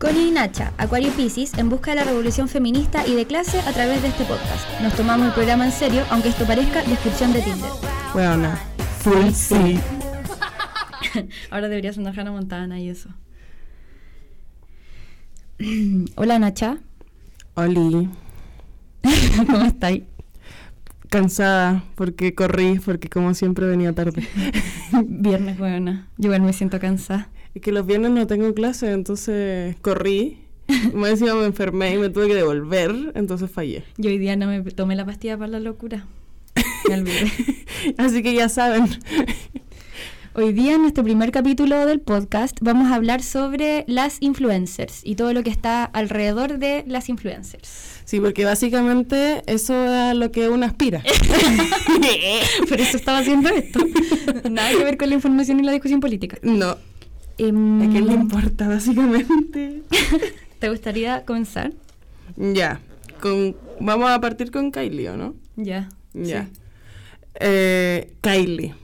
Connie y Nacha, Acuario Pisces, en busca de la revolución feminista y de clase a través de este podcast. Nos tomamos el programa en serio, aunque esto parezca descripción de Tinder. Bueno, full sí. Ahora deberías andar Hannah Montana y eso. Hola Nacha, Oli, ¿cómo estáis? cansada porque corrí, porque como siempre venía tarde. Viernes, buena. Yo igual me siento cansada. Es que los viernes no tengo clase, entonces corrí. Más encima me enfermé y me tuve que devolver, entonces fallé. Yo hoy día no me tomé la pastilla para la locura. Me olvidé. Así que ya saben. Hoy día en nuestro primer capítulo del podcast vamos a hablar sobre las influencers y todo lo que está alrededor de las influencers. Sí, porque básicamente eso es lo que uno aspira. Por eso estaba haciendo esto. Nada que ver con la información y la discusión política. No, Em, ¿a qué le importa básicamente? ¿Te gustaría comenzar? ya, con, vamos a partir con Kylie, ¿o no? Ya. Ya. sí. Eh, Kylie,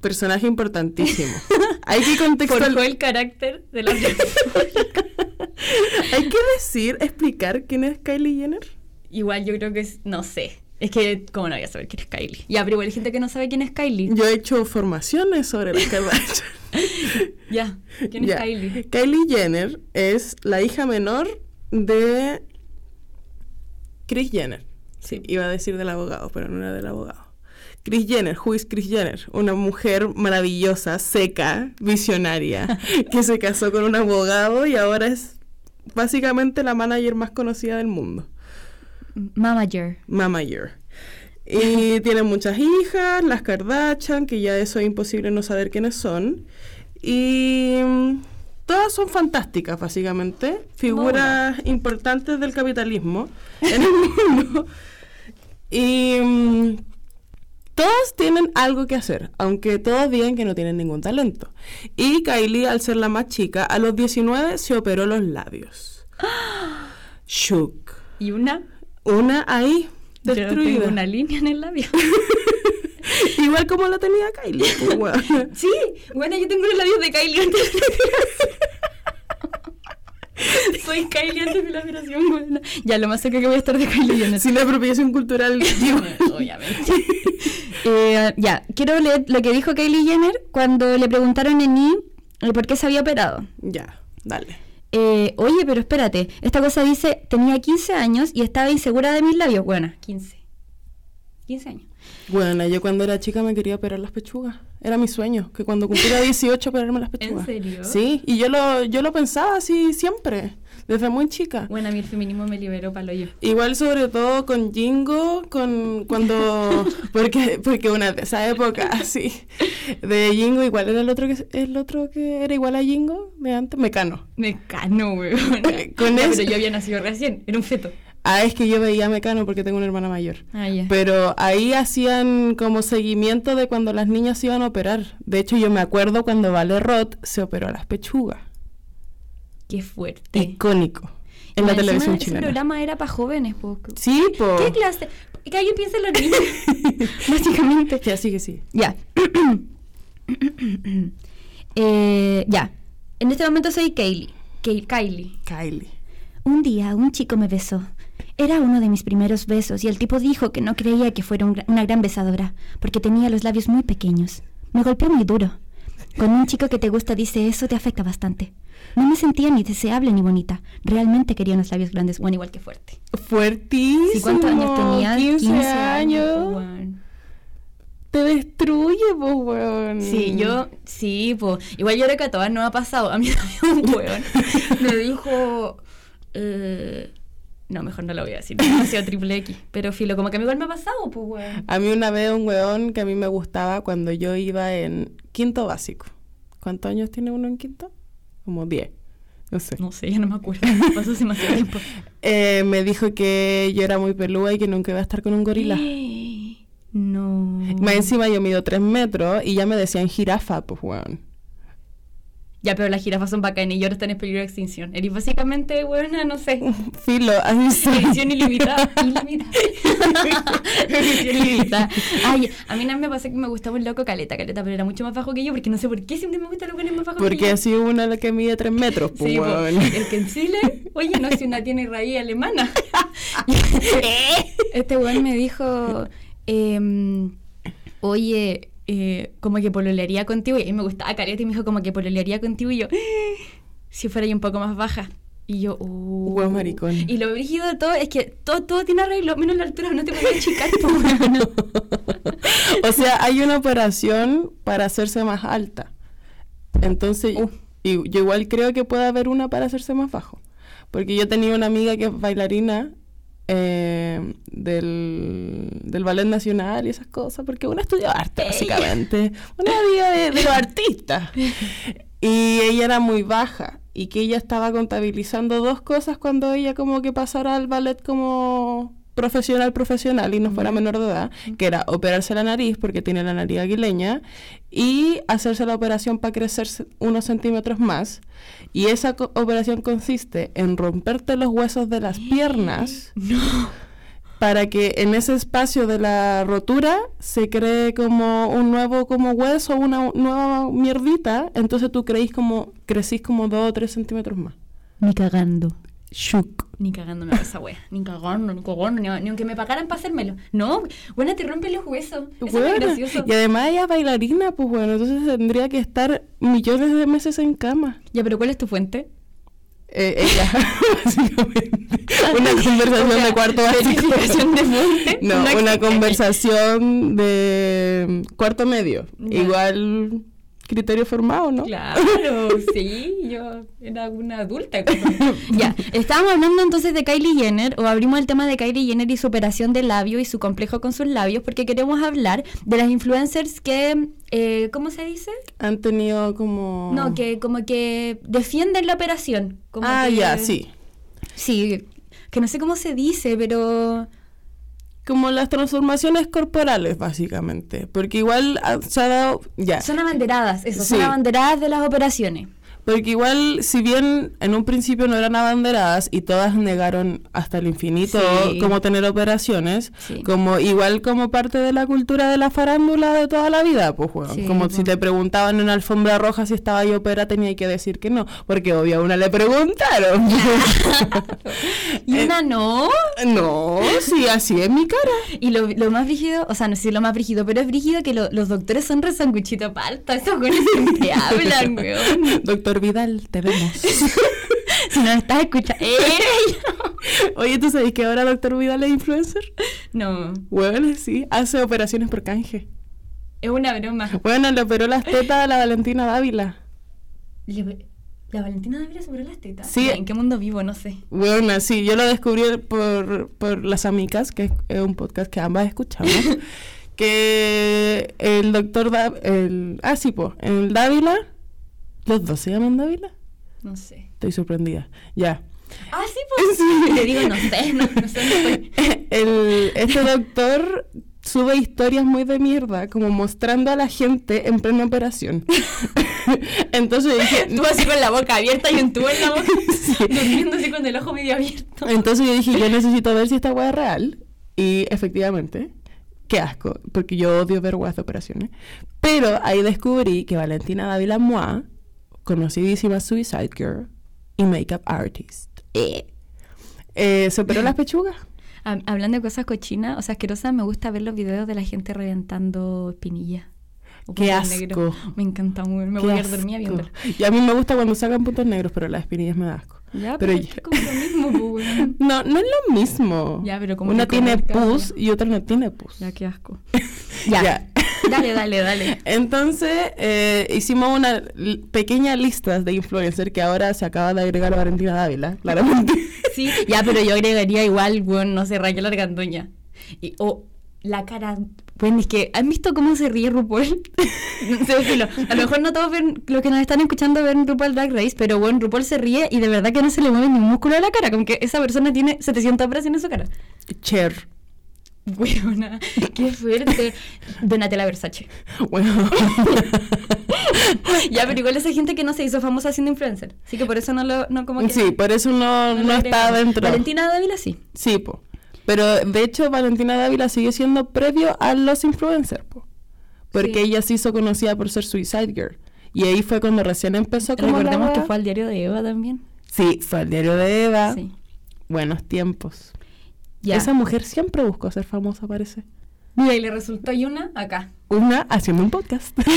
personaje importantísimo. Hay que Forjó contextualizar. el carácter de la Hay que decir, explicar quién es Kylie Jenner. Igual yo creo que es, no sé. Es que, ¿cómo no voy a saber quién es Kylie? Ya, pero igual hay gente que no sabe quién es Kylie. Yo he hecho formaciones sobre las Kardashian. Ya, ¿quién es Ya. Kylie? Kylie Jenner es la hija menor de Chris Jenner. Sí, iba a decir del abogado, pero no era del abogado. Chris Jenner, who is Chris Jenner? Una mujer maravillosa, seca, visionaria, que se casó con un abogado y ahora es básicamente la manager más conocida del mundo. Mamager. Mamager. Y tiene muchas hijas, las Kardashian, que ya eso es imposible no saber quiénes son. Y mm, todas son fantásticas, básicamente. Figuras importantes del capitalismo en el mundo. Y mm, todas tienen algo que hacer, aunque todos digan que no tienen ningún talento. Y Kylie, al ser la más chica, a los 19 se operó los labios. Shook. ¿Y una? Una ahí, Yo destruida. tengo una línea en el labio. Igual como la tenía Kylie. pues, sí, bueno, yo tengo los labios de Kylie antes de la operación. Soy Kylie antes de la operación, bueno. Ya, lo más cerca que voy a estar de Kylie Jenner. Sin la apropiación cultural. Obviamente. Eh, ya, quiero leer lo que dijo Kylie Jenner cuando le preguntaron en I eh, por qué se había operado. ya, dale. Eh, oye, pero espérate, esta cosa dice, tenía 15 años y estaba insegura de mis labios. Bueno, 15. 15 años. Bueno, yo cuando era chica me quería operar las pechugas. Era mi sueño, que cuando cumpliera 18 operarme las pechugas. serio? Sí, y yo lo, yo lo pensaba así siempre, desde muy chica. Bueno, a mí el feminismo me liberó para lo yo. Igual sobre todo con Jingo, con cuando porque porque una de esa época así de Jingo igual era el otro que el otro que era igual a Jingo de antes, Mecano. Mecano, weón. Con Ya, eso- Pero yo había nacido recién, era un feto. Ah, es que yo veía a Mecano porque tengo una hermana mayor. Ah, ya. Pero ahí hacían como seguimiento de cuando las niñas se iban a operar. De hecho, yo me acuerdo cuando Vale Roth se operó las pechugas. Qué fuerte. Icónico. En la televisión chilena. Ese programa era para jóvenes, po. Sí, po. ¿Qué clase? Que alguien piense en los niños. Básicamente. Ya, sí que sí. Ya. Eh, ya. En este momento soy Kaylee. Kay- Kylie. Kylie. Un día un chico me besó. Era uno de mis primeros besos y el tipo dijo que no creía que fuera un una gran besadora porque tenía los labios muy pequeños. Me golpeó muy duro. Cuando un chico que te gusta dice eso te afecta bastante. No me sentía ni deseable ni bonita. Realmente quería unos labios grandes, bueno, igual que fuerte. Fuertísimo. Sí, ¿Cuántos años tenías? 15, años. Te destruye, po, weón. Sí, yo, sí, pues. Igual yo creo que a todas nos ha pasado. A mí también un weón me dijo. eh, no, mejor no lo voy a decir. Demasiado triple X. Pero filo, como que a mí igual me ha pasado, pues, weón. A mí una vez un weón que a mí me gustaba cuando yo iba en quinto básico. ¿Cuántos años tiene uno en quinto? Como 10. No sé. No sé, ya no me acuerdo. Pasó hace demasiado tiempo. Eh, me dijo que yo era muy pelúa y que nunca iba a estar con un gorila. No. Más encima yo mido 3 metros y ya me decían jirafa, pues weón. Ya, pero las jirafas son bacanas y ahora están en peligro de extinción. Eres básicamente, buena, no sé. Filo, así. Edición ilimitada. ilimitada. Edición ilimitada. Ay, a mí nada me pasó que me gustaba un loco caleta, caleta, pero era mucho más bajo que yo, porque no sé por qué siempre me gustan los buenos más bajos que Porque yo. así una la que mide 3 metros, pues, Sí, el que en Chile, oye, no, si una tiene raíz alemana. este weón me dijo, em, oye, eh, como que pololearía contigo, y a mí me gustaba Caleta, y me dijo como que pololearía contigo, y yo, si fuera yo un poco más baja. Y yo, uh. Weón maricón. Y lo brígido de todo es que todo, todo tiene arreglo, menos la altura, no te puedes achicar, o sea, hay una operación para hacerse más alta. Entonces, Uh. y yo igual creo que puede haber una para hacerse más bajo. Porque yo tenía una amiga que es bailarina eh, del, del Ballet Nacional y esas cosas, porque una estudió arte, básicamente. Una amiga de, de los artistas. Y ella era muy baja y que ella estaba contabilizando dos cosas cuando ella como que pasara al ballet como profesional profesional y no fuera menor de edad, que era operarse la nariz porque tiene la nariz aguileña y hacerse la operación para crecer unos centímetros más. Y esa co- operación consiste en romperte los huesos de las piernas para que en ese espacio de la rotura se cree como un nuevo como hueso, una nueva mierdita, entonces tú creís como, crecís como dos o tres centímetros más. Ni cagando. Ni cagando me hago esa wea. Ni cagando, ni cagando, ni, ni aunque me pagaran para hacérmelo. No, bueno, te rompen los huesos. Eso es Buena. gracioso. Y además ella es bailarina, pues bueno, entonces tendría que estar millones de meses en cama. Ya, pero ¿cuál es tu fuente? Eh, ella, básicamente. Una conversación de cuarto básico. de fuente. No, Una conversación de cuarto medio. Ya. Igual criterio formado, ¿no? Claro, sí, yo era una adulta. ya, estábamos hablando entonces de Kylie Jenner, o abrimos el tema de Kylie Jenner y su operación de labio y su complejo con sus labios, porque queremos hablar de las influencers que, eh, ¿cómo se dice? Han tenido como... No, que como que defienden la operación. Como Ah, que- ya, sí. Sí, que no sé cómo se dice, pero... Como las transformaciones corporales, básicamente. Porque igual ah, se ha dado... Ya. Son abanderadas, eso, son abanderadas de las operaciones. Porque igual, si bien en un principio no eran abanderadas y todas negaron hasta el infinito Sí. como tener operaciones, Sí. como igual como parte de la cultura de la farándula de toda la vida, pues. Sí, como pues. si te preguntaban en alfombra roja si estaba ahí opera, tenía que decir que no, porque obvio a una le preguntaron. Y Eh, una no. no, sí, así es mi cara. Y lo, lo más brígido, o sea, no sé si lo más brígido, pero es brígido que lo- los doctores son re sanguchito palta. Esos güeyes siempre hablan, weón. Doctor Vidal, te vemos. Si nos estás escuchando. Oye, ¿tú sabes que ahora Doctor Vidal es influencer? No, Bueno, sí, hace operaciones por canje. es una broma. Bueno, le operó las tetas a la Valentina Dávila. Le- La Valentina Dávila sobre las tetas. Sí. ¿En qué mundo vivo? No sé. Bueno, sí, yo lo descubrí por, por Las Amicas, que es un podcast que ambas escuchamos. que el doctor Da- el Ah, sí, pues, el Dávila. ¿Los dos se llaman Dávila? No sé. Estoy sorprendida. Ya. Ah, sí, pues. Sí. Le digo, no sé, no, no sé. el, este doctor sube historias muy de mierda, como mostrando a la gente en plena operación. Entonces dije, Tú así con la boca abierta y un tubo en la boca. Durmiendo así con el ojo medio abierto. Entonces yo dije, yo necesito ver si esta weá es real. Y efectivamente, qué asco, porque yo odio ver weas de operaciones. Pero ahí descubrí que Valentina Dávila Moa, conocidísima Suicide Girl y makeup artist, eh, eh, se operó las pechugas. Hab- Hablando de cosas cochinas, o sea, asquerosas, me gusta ver los videos de la gente reventando espinillas. Qué asco. Me encanta, muy, me Qué voy a ir asco. dormida viéndolo. Y a mí me gusta cuando sacan puntos negros, pero las espinillas me da asco. Ya, Pero pero, ya- es como lo mismo, pues. No, no es lo mismo. Ya, pero como Una tiene pus y otra no tiene pus. Ya, qué asco. Ya. ya. Dale, dale, dale. Entonces, eh, hicimos una pequeña lista de influencers que ahora se acaba de agregar a Valentina Dávila, claramente. Sí, ya, pero yo agregaría igual, bueno, no sé, Raquel Argandoña. Y, o la cara. Bueno, es que, ¿han visto cómo se ríe RuPaul? no sé, filo. A lo mejor no todos ven, los que nos están escuchando ven RuPaul Drag Race, pero bueno, RuPaul se ríe y de verdad que no se le mueve ni un músculo de la cara, como que esa persona tiene 700 operaciones en su cara. Cher. Buena, qué fuerte. Donatella Versace. Bueno, Ya, pero igual esa gente que no se hizo famosa siendo influencer. Así que por eso no lo, no como que. sí, por eso no, no no está dentro. Valentina Dávila sí. Sí, po. Pero de hecho Valentina Dávila sigue siendo previo a los influencers, po. Porque Sí. ella se hizo conocida por ser Suicide Girl. Y ahí fue cuando recién empezó como la Recordemos que fue al diario de Eva también. Sí, fue al diario de Eva. Sí. Buenos tiempos. Esa mujer siempre buscó ser famosa, parece. Mira, y le resultó y una acá. Una haciendo un podcast.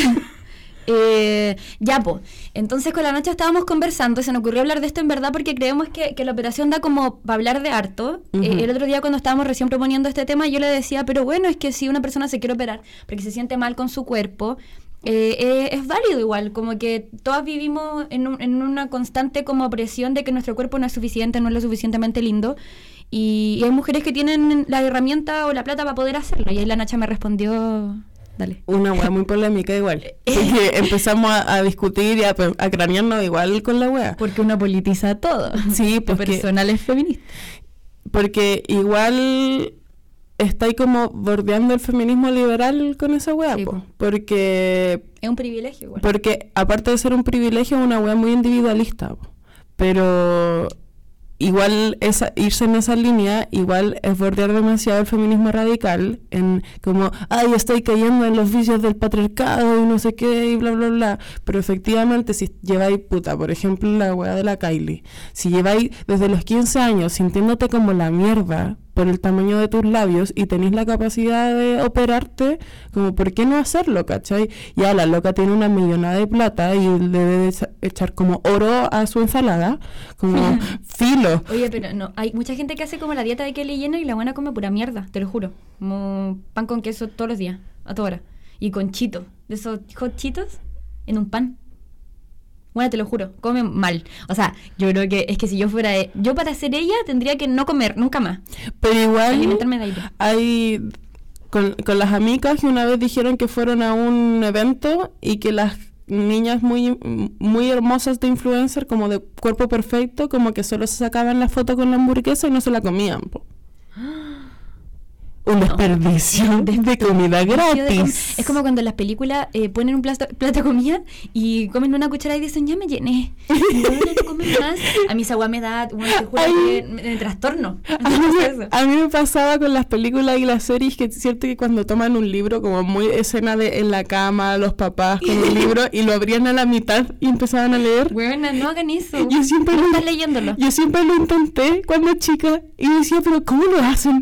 Eh, ya, po. Entonces con la noche estábamos conversando y se nos ocurrió hablar de esto en verdad porque creemos que, que la operación da como para hablar de harto. Eh, el otro día cuando estábamos recién proponiendo este tema yo le decía, pero bueno, es que si una persona se quiere operar porque se siente mal con su cuerpo, eh, eh, es válido igual, como que todas vivimos en, un- en una constante como presión de que nuestro cuerpo no es suficiente, no es lo suficientemente lindo. Y, y hay mujeres que tienen la herramienta o la plata para poder hacerlo. Y ahí la Nacha me respondió, dale. Una wea muy polémica igual. Empezamos a, a discutir y a, a cranearnos igual con la wea. Porque uno politiza todo. Sí, Tu porque- personal es feminista. Porque igual está ahí como bordeando el feminismo liberal con esa wea, Sí, po. Porque, Es un privilegio igual. porque aparte de ser un privilegio, es una wea muy individualista. po. Pero igual esa, irse en esa línea, igual es bordear demasiado el feminismo radical en como, ay, estoy cayendo en los vicios del patriarcado y no sé qué y bla, bla, bla. Pero efectivamente, si lleváis puta, por ejemplo, la wea de la Kylie, si lleváis desde los 15 años sintiéndote como la mierda por el tamaño de tus labios y tenéis la capacidad de operarte, como, ¿por qué no hacerlo, cachai? Ya la loca tiene una millonada de plata y debe de echa- echar como oro a su ensalada, como filo. Oye, pero no, hay mucha gente que hace como la dieta de Kelly Jenner y la buena come pura mierda, te lo juro. Como pan con queso todos los días, a toda hora. Y con chito, de esos hot chitos en un pan. Bueno, te lo juro, come mal. O sea, yo creo que es que si yo fuera... e- Yo para ser ella tendría que no comer nunca más. Pero igual Alimentarme de aire. hay con, con las amigas que una vez dijeron que fueron a un evento y que las niñas muy muy hermosas de influencer como de cuerpo perfecto como que solo se sacaban la foto con la hamburguesa y no se la comían po. un desperdicio de comida Yo de com- gratis Es como cuando en las películas eh, ponen un plato, plato de comida y comen una cuchara y dicen, ya me llené. Ya no comen más. A mí esa agua me da, bueno, te juro Ay. que me, me trastorno. A mí, a mí me pasaba con las películas y las series que es cierto que cuando toman un libro, como muy escena de en la cama, los papás con un libro y lo abrían a la mitad y empezaban a leer. Buena, no hagan eso. Yo siempre, no lo, estás leyéndolo. yo siempre lo intenté cuando chica y decía, pero ¿cómo lo hacen?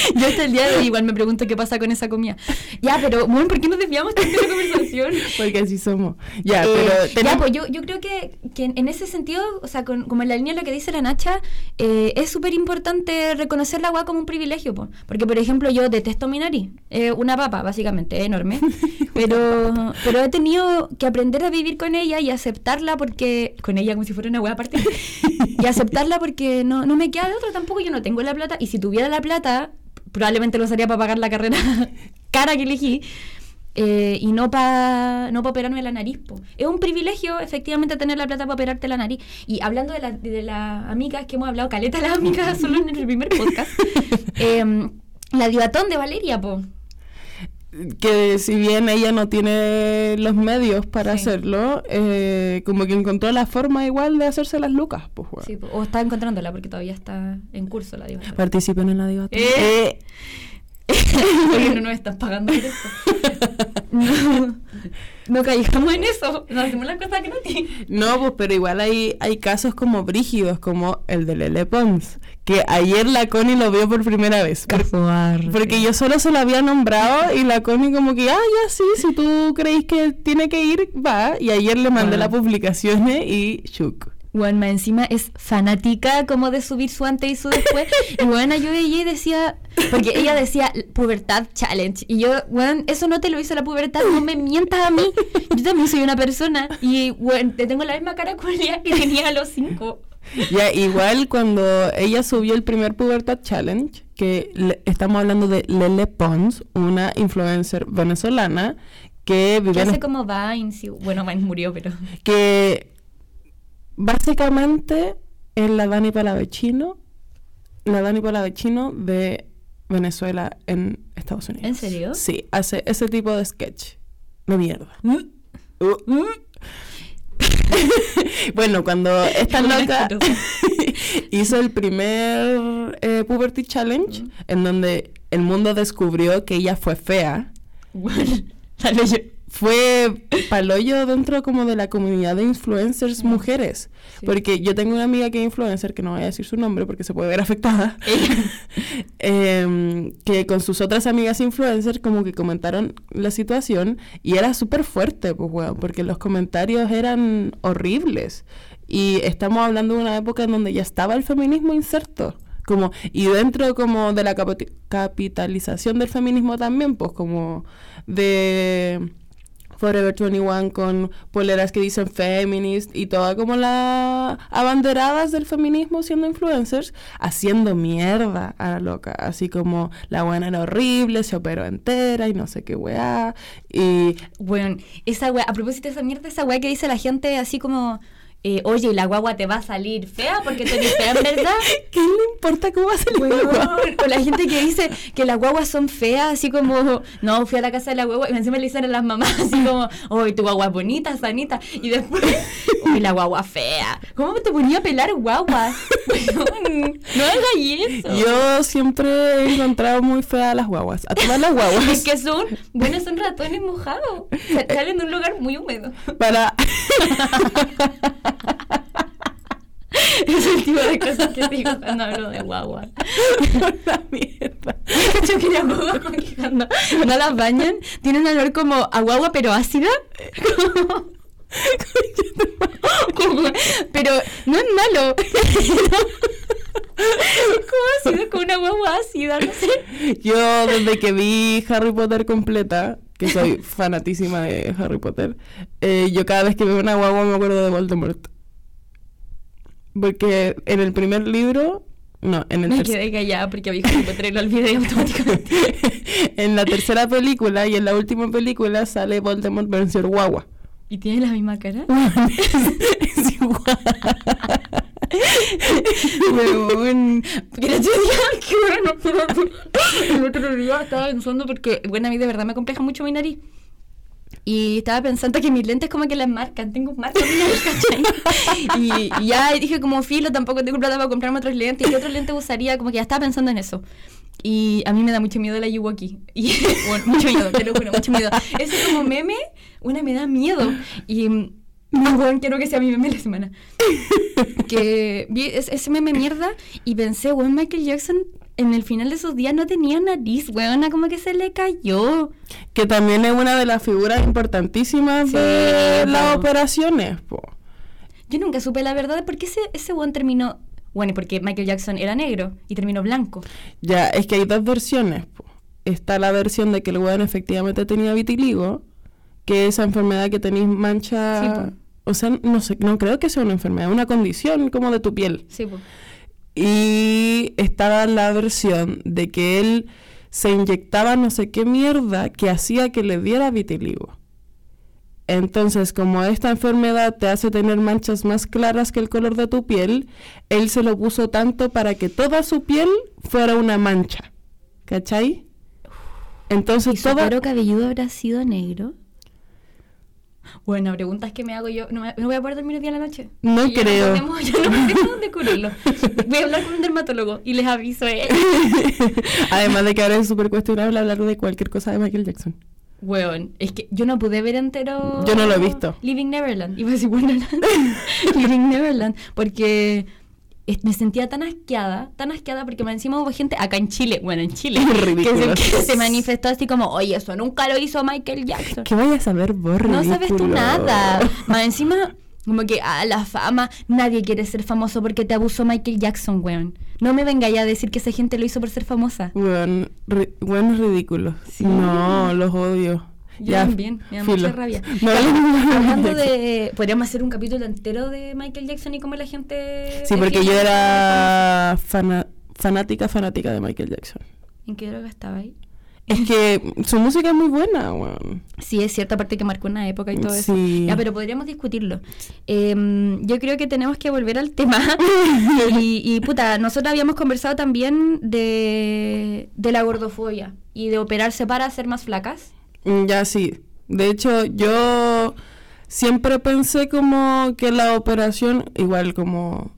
Yo hasta el día de hoy igual me pregunto qué pasa con esa comida. Ya, pero, bueno, ¿por qué nos desviamos tanto de la conversación? Porque así somos. Ya, Eh, pero ya, pues yo, yo creo que, que en, ese sentido, o sea, con- como en la línea de lo que dice la Nacha, eh, es súper importante reconocer la agua como un privilegio. po. Porque, por ejemplo, yo detesto mi nariz. Eh, una papa, básicamente, es enorme. Pero, pero he tenido que aprender a vivir con ella y aceptarla porque... Con ella como si fuera una hueá aparte. y aceptarla porque no, no me queda de otra tampoco. Yo no tengo la plata. Y si tuviera la plata, probablemente lo usaría para pagar la carrera cara que elegí. eh, y no para no pa operarme la nariz. po. Es un privilegio, efectivamente, tener la plata para operarte la nariz. Y hablando de las de las amigas que hemos hablado, caleta las amigas, solo en el primer podcast, em, la divatón de Valeria, po. Que si bien ella no tiene los medios para Sí. hacerlo, eh, como que encontró la forma igual de hacerse las lucas. Pues, weón. Sí, o está encontrándola porque todavía está en curso la divatón. Participen en la diva. Eh. Oye, no nos están pagando por esto. No, no caigamos en eso. No hacemos las cosas gratis. No, pues, pero igual hay, hay casos como brígidos, como el de Lele Pons, que ayer la Connie lo vio por primera vez. Por- Porque yo solo se lo había nombrado y la Connie como que, ah, ya sí, si tú creéis que tiene que ir, va. Y ayer le mandé Ah. las publicaciones y shook. Juanma encima es fanática como de subir su antes y su después. y bueno, yo veía y decía, porque ella decía pubertad challenge. Y yo, bueno, eso no te lo hizo la pubertad, no me mientas a mí. Yo también soy una persona. Y bueno, te tengo la misma cara ella que tenía a los cinco. Ya, igual cuando ella subió el primer Pubertad Challenge, que le- estamos hablando de Lele Pons, una influencer venezolana que Que vivía en hace como Vines. y- bueno, Vines murió, pero. que básicamente es la Dani Palavecino la Dani Palavecino de Venezuela en Estados Unidos. ¿En serio? Sí, hace ese tipo de sketch. De mierda. ¿Mm? Uh. bueno, cuando esta loca hizo el primer eh, Puberty Challenge, en donde el mundo descubrió que ella fue fea, Bueno. fue paloyo dentro como de la comunidad de influencers mujeres. Sí. Porque yo tengo una amiga que es influencer, que no voy a decir su nombre porque se puede ver afectada, em, que con sus otras amigas influencers como que comentaron la situación y era súper fuerte, pues, weón, porque los comentarios eran horribles. Y estamos hablando de una época en donde ya estaba el feminismo inserto. Como, y dentro como de la capitalización del feminismo también, pues como de Forever 21 con poleras que dicen feminist y todas como las abanderadas del feminismo siendo influencers, haciendo mierda a la loca. Así como la buena era horrible, se operó entera y no sé qué weá. Y Bueno, esa wea, a propósito de esa mierda, esa wea que dice la gente así como, eh, oye, la guagua te va a salir fea porque te fea, en verdad. ¿qué le importa cómo va a salir la guagua? O la gente que dice que las guaguas son feas, así como, no, fui a la casa de la guagua y encima le dicen a las mamás, así como, uy, tu guagua es bonita, sanita, y después, uy, la guagua fea. ¿Cómo te ponía a pelar guaguas? No hagas eso. Yo siempre he encontrado muy feas a las guaguas, a todas las guaguas. Es que son, bueno, son ratones mojados. Sa- Salen de un lugar muy húmedo. Para... Es el tipo de cosas que digo cuando hablo de guagua. la mierda. Yo quería guagua cuando no las bañan, tienen un olor como a guagua pero ácida. Como- como- pero no es malo. como ácido, como una guagua ácida, no sé. Yo desde que vi Harry Potter completa, que soy fanatísima de Harry Potter, eh, yo cada vez que veo una guagua me acuerdo de Voldemort. Porque en el primer libro, no, en el Me quedé callada porque vi Harry lo olvidé automáticamente. en la tercera película y en la última película sale Voldemort versión guagua. ¿Y tiene la misma cara? es igual. Weón. Qué bueno. El otro día estaba pensando porque, bueno, a mí de verdad me compleja mucho mi nariz. Y estaba pensando que mis lentes como que las marcan, tengo marcas. Y, y ya dije como filo, tampoco tengo plata para comprarme otros lentes. ¿Y qué otros lentes usaría? Como que ya estaba pensando en eso. Y a mí me da mucho miedo la Yuwoki. Y, bueno, mucho miedo, te lo juro, mucho miedo. Ese como meme, una me da miedo. Y no, weón, quiero que sea mi meme de la semana. Que vi es- ese meme mierda y pensé, weón, Michael Jackson en el final de sus días no tenía nariz, weón, como que se le cayó. Que también es una de las figuras importantísimas Sí, de las operaciones. po. Yo nunca supe la verdad de por qué ese, ese weón terminó. Bueno, y porque Michael Jackson era negro y terminó blanco. Ya, es que hay dos versiones. po. Está la versión de que el weón efectivamente tenía vitiligo, que esa enfermedad que tenéis mancha... Sí. O sea, no sé, no creo que sea una enfermedad, una condición como de tu piel. Sí, pues. Y estaba la versión de que él se inyectaba no sé qué mierda que hacía que le diera vitiligo. Entonces, como esta enfermedad te hace tener manchas más claras que el color de tu piel, él se lo puso tanto para que toda su piel fuera una mancha. ¿Cachai? ¿Y Entonces, su toda... cabelludo habrá sido negro? Bueno, preguntas que me hago yo. No, me- no voy a poder dormir el día a la noche. No Y creo. podemos- ya no sé cómo descubrirlo. Voy a hablar con un dermatólogo y les aviso. Eh. Además de que ahora es súper cuestionable hablar de cualquier cosa de Michael Jackson. Weón, es que yo no pude ver entero. Yo no lo he visto. Living Neverland. Iba a decir Wonderland. Living Neverland. Porque me sentía tan asqueada, tan asqueada, porque encima hubo gente acá en Chile, bueno, en Chile, que se, Ridículos. que se manifestó así como, oye, eso nunca lo hizo Michael Jackson. ¿Qué vayas a ver vos, No sabes tú nada. Más encima, como que, ah, la fama, nadie quiere ser famoso porque te abusó Michael Jackson, weón. No me venga ya a decir que esa gente lo hizo por ser famosa. Weón, ri- weón ridículo. Sí. No, los odio. Yo también, me da filo. mucha rabia. No, hablando de. Podríamos hacer un capítulo entero de Michael Jackson y cómo la gente. Sí, porque yo era fanática, fanática de Michael Jackson. ¿En qué droga estaba ahí? Es que su música es muy buena, weón. Sí, es cierto, aparte que marcó una época y todo eso. Ya, pero podríamos discutirlo. Em, yo creo que tenemos que volver al tema. y, y, puta, nosotros habíamos conversado también de, de la gordofobia y de operarse para ser más flacas. Mm, Ya sí. De hecho, yo siempre pensé como que la operación, igual como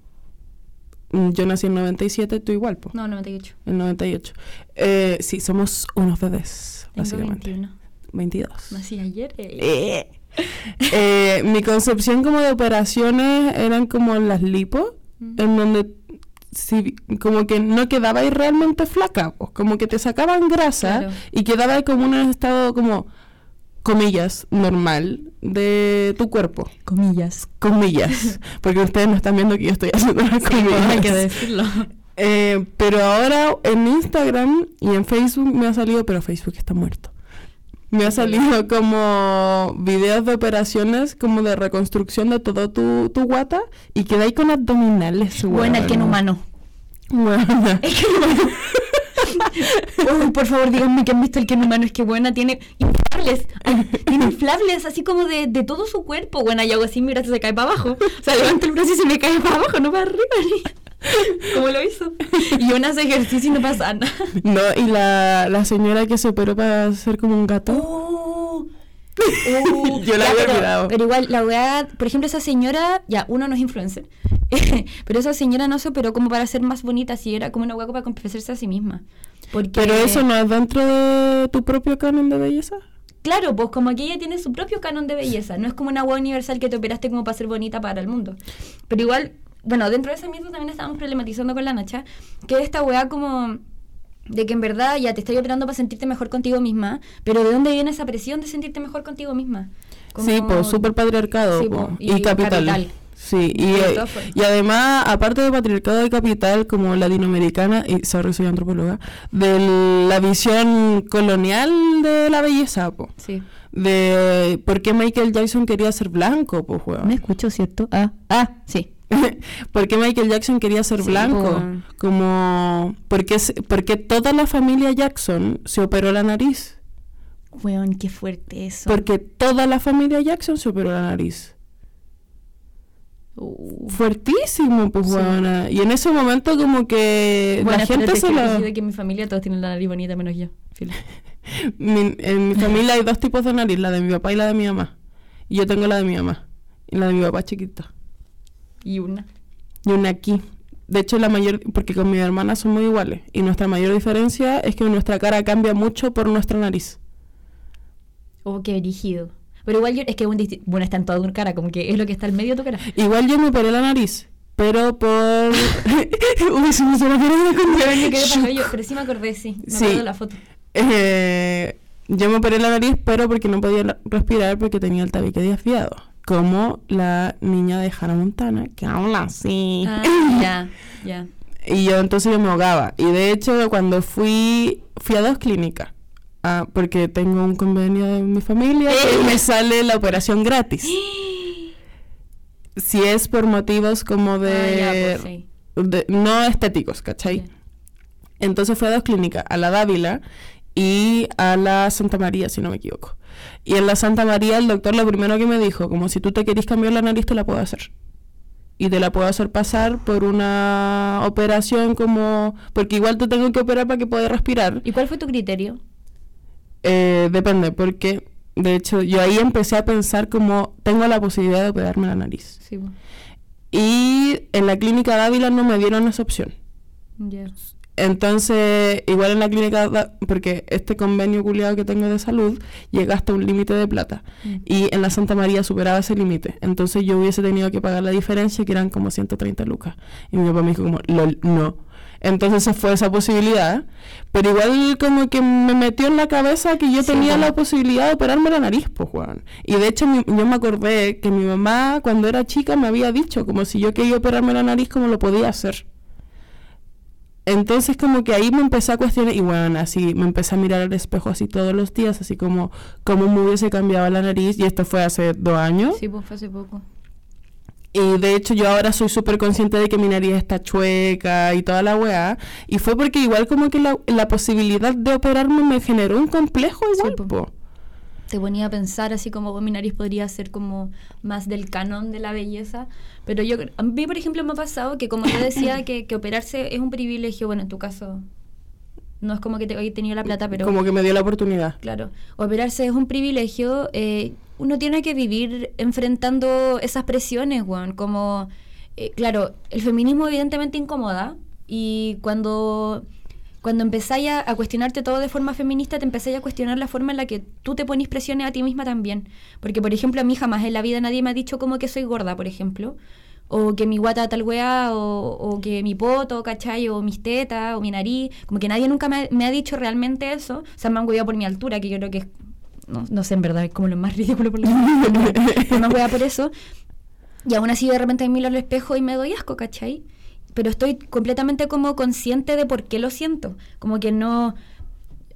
mm, yo nací en 97, tú igual, pues. No, 98. En 98. Eh, sí, somos unos bebés, Tengo básicamente. 21. 22. Nací ayer. eh. Eh. Eh, mi concepción como de operaciones eran como las lipo, Mm. en donde si, como que no quedaba ahí realmente flaca, pues, como que te sacaban grasa Claro. y quedaba ahí como en un estado como, comillas, normal de tu cuerpo. Comillas. Comillas, porque ustedes no están viendo que yo estoy haciendo las comillas. hay que decirlo. Eh, pero ahora en Instagram y en Facebook me ha salido, pero Facebook está muerto. Me ha salido como videos de operaciones, como de reconstrucción de todo tu, tu guata y queda ahí con abdominales. Bueno, el que en humano. Weona. Es que humano. Uy, por favor, díganme que han visto el que humano. Es que buena tiene inflables. Tiene inflables así como de, de todo su cuerpo. Buena, yo hago así, mi brazo se cae para abajo. O sea, levanto el brazo y se me cae para abajo, no para arriba. ni- ¿Cómo lo hizo? Y una hace ejercicio y no pasa nada. No, y la, la señora que se operó para ser como un gato. Oh. Uh, Yo la ya, había pero, olvidado. pero igual, la weá, por ejemplo, esa señora, ya, uno no es influencer, pero esa señora no se operó como para ser más bonita, si era como una weá para complacerse a sí misma. Porque, Pero eso no es dentro de tu propio canon de belleza. Claro, pues como que ella tiene su propio canon de belleza, no es como una weá universal que te operaste como para ser bonita para el mundo. Pero igual, bueno, dentro de ese mito también estábamos problematizando con la Nacha, que esta weá como de que en verdad ya te estoy operando para sentirte mejor contigo misma, pero ¿de dónde viene esa presión de sentirte mejor contigo misma? Como- Sí, pues súper patriarcado Sí, po, po, y, y capital. capital. Sí, y, eh, y además, aparte de patriarcado y capital, como latinoamericana, y sorry, soy antropóloga, de la visión colonial de la belleza, po. Sí. De por qué Michael Jackson quería ser blanco, pues, weón. ¿Me escucho, cierto? Ah, ah, sí. ¿Por qué Michael Jackson quería ser Sí, blanco? Como, ¿por qué, se- por qué toda la familia Jackson se operó la nariz? Weón, qué fuerte eso. Porque toda la familia Jackson se operó la nariz. Uh. Fuertísimo, pues, Sí. weona. Y en ese momento como que Bueno, la gente se lo... brígido que en mi familia todos tienen la nariz bonita menos yo. Mi- en mi familia hay dos tipos de nariz, la de mi papá y la de mi mamá. Y yo tengo la de mi mamá. Y la de mi papá chiquita. Y una. Y una aquí. De hecho, la mayor... Porque con mi hermana son muy iguales. Y nuestra mayor diferencia es que nuestra cara cambia mucho por nuestra nariz. Oh, qué brígido. Pero igual yo, es que un bueno, está en toda tu cara, como que es lo que está al medio de tu cara. Igual yo me operé la nariz. Pero por... Uy, se me se me quedé yo, pero sí me acordé, sí. Me Sí. acuerdo la foto. Eh, yo me operé la nariz, pero porque no podía respirar porque tenía el tabique desviado. Como la niña de Hannah Montana, que habla así. Ah, ya, ya. Y yo entonces yo me ahogaba. Y de hecho, cuando fui, fui a dos clínicas. ah, porque tengo un convenio de mi familia y me sale la operación gratis. Si es por motivos como de, Ah, ya, pues, sí. de- no estéticos, ¿cachai? Entonces fue a dos clínicas, a la Dávila y a la Santa María, si no me equivoco. Y en la Santa María el doctor lo primero que me dijo, como si tú te querís cambiar la nariz, te la puedo hacer. Y te la puedo hacer pasar por una operación como... Porque igual te tengo que operar para que puedas respirar. ¿Y cuál fue tu criterio? Eh, depende, porque de hecho yo ahí empecé a pensar como tengo la posibilidad de operarme la nariz. Sí. Y en la clínica Dávila no me dieron esa opción. Ya. Entonces, igual en la clínica, da- porque este convenio culiado que tengo de salud llega hasta un límite de plata. Mm. Y en la Santa María superaba ese límite. Entonces yo hubiese tenido que pagar la diferencia, que eran como 130 lucas. Y mi papá me dijo como, "Lol, no. Entonces se fue esa posibilidad. Pero igual como que me metió en la cabeza que yo Sí, tenía bueno. la posibilidad de operarme la nariz, pues, Juan. Y de hecho mi- yo me acordé que mi mamá cuando era chica me había dicho como si yo quería operarme la nariz, como lo podía hacer. Entonces como que ahí me empecé a cuestionar y bueno, así me empecé a mirar al espejo así todos los días, así como cómo me hubiese cambiado la nariz y esto fue hace dos años. Sí, pues fue hace poco. Y de hecho yo ahora soy súper consciente de que mi nariz está chueca y toda la weá. Y fue porque igual como que la, la posibilidad de operarme me generó un complejo igual, po. po. Te ponía a pensar así como "Oh, mi nariz podría ser como más del canon de la belleza. Pero yo, a mí, por ejemplo, me ha pasado que como yo decía que, que operarse es un privilegio, bueno, en tu caso no es como que te, hoy tenido la plata, pero Como que me dio la oportunidad. claro, operarse es un privilegio. eh, uno tiene que vivir enfrentando esas presiones, weón. Como, eh, claro, el feminismo evidentemente incomoda y cuando cuando empezáis a, a cuestionarte todo de forma feminista, te empezáis a cuestionar la forma en la que tú te pones presiones a ti misma también. Porque, por ejemplo, a mí jamás en la vida nadie me ha dicho como que soy gorda, por ejemplo. O que mi guata tal weá, o, o que mi poto, ¿cachai? O mis tetas, o mi nariz. Como que nadie nunca me ha, me ha dicho realmente eso. O sea, me han hueado por mi altura, que yo creo que es, no, no sé, en verdad, es como lo más ridículo por lo menos. Me han por eso. Y aún así de repente miro al espejo y me doy asco, ¿cachai? Pero estoy completamente como consciente de por qué lo siento. Como que no...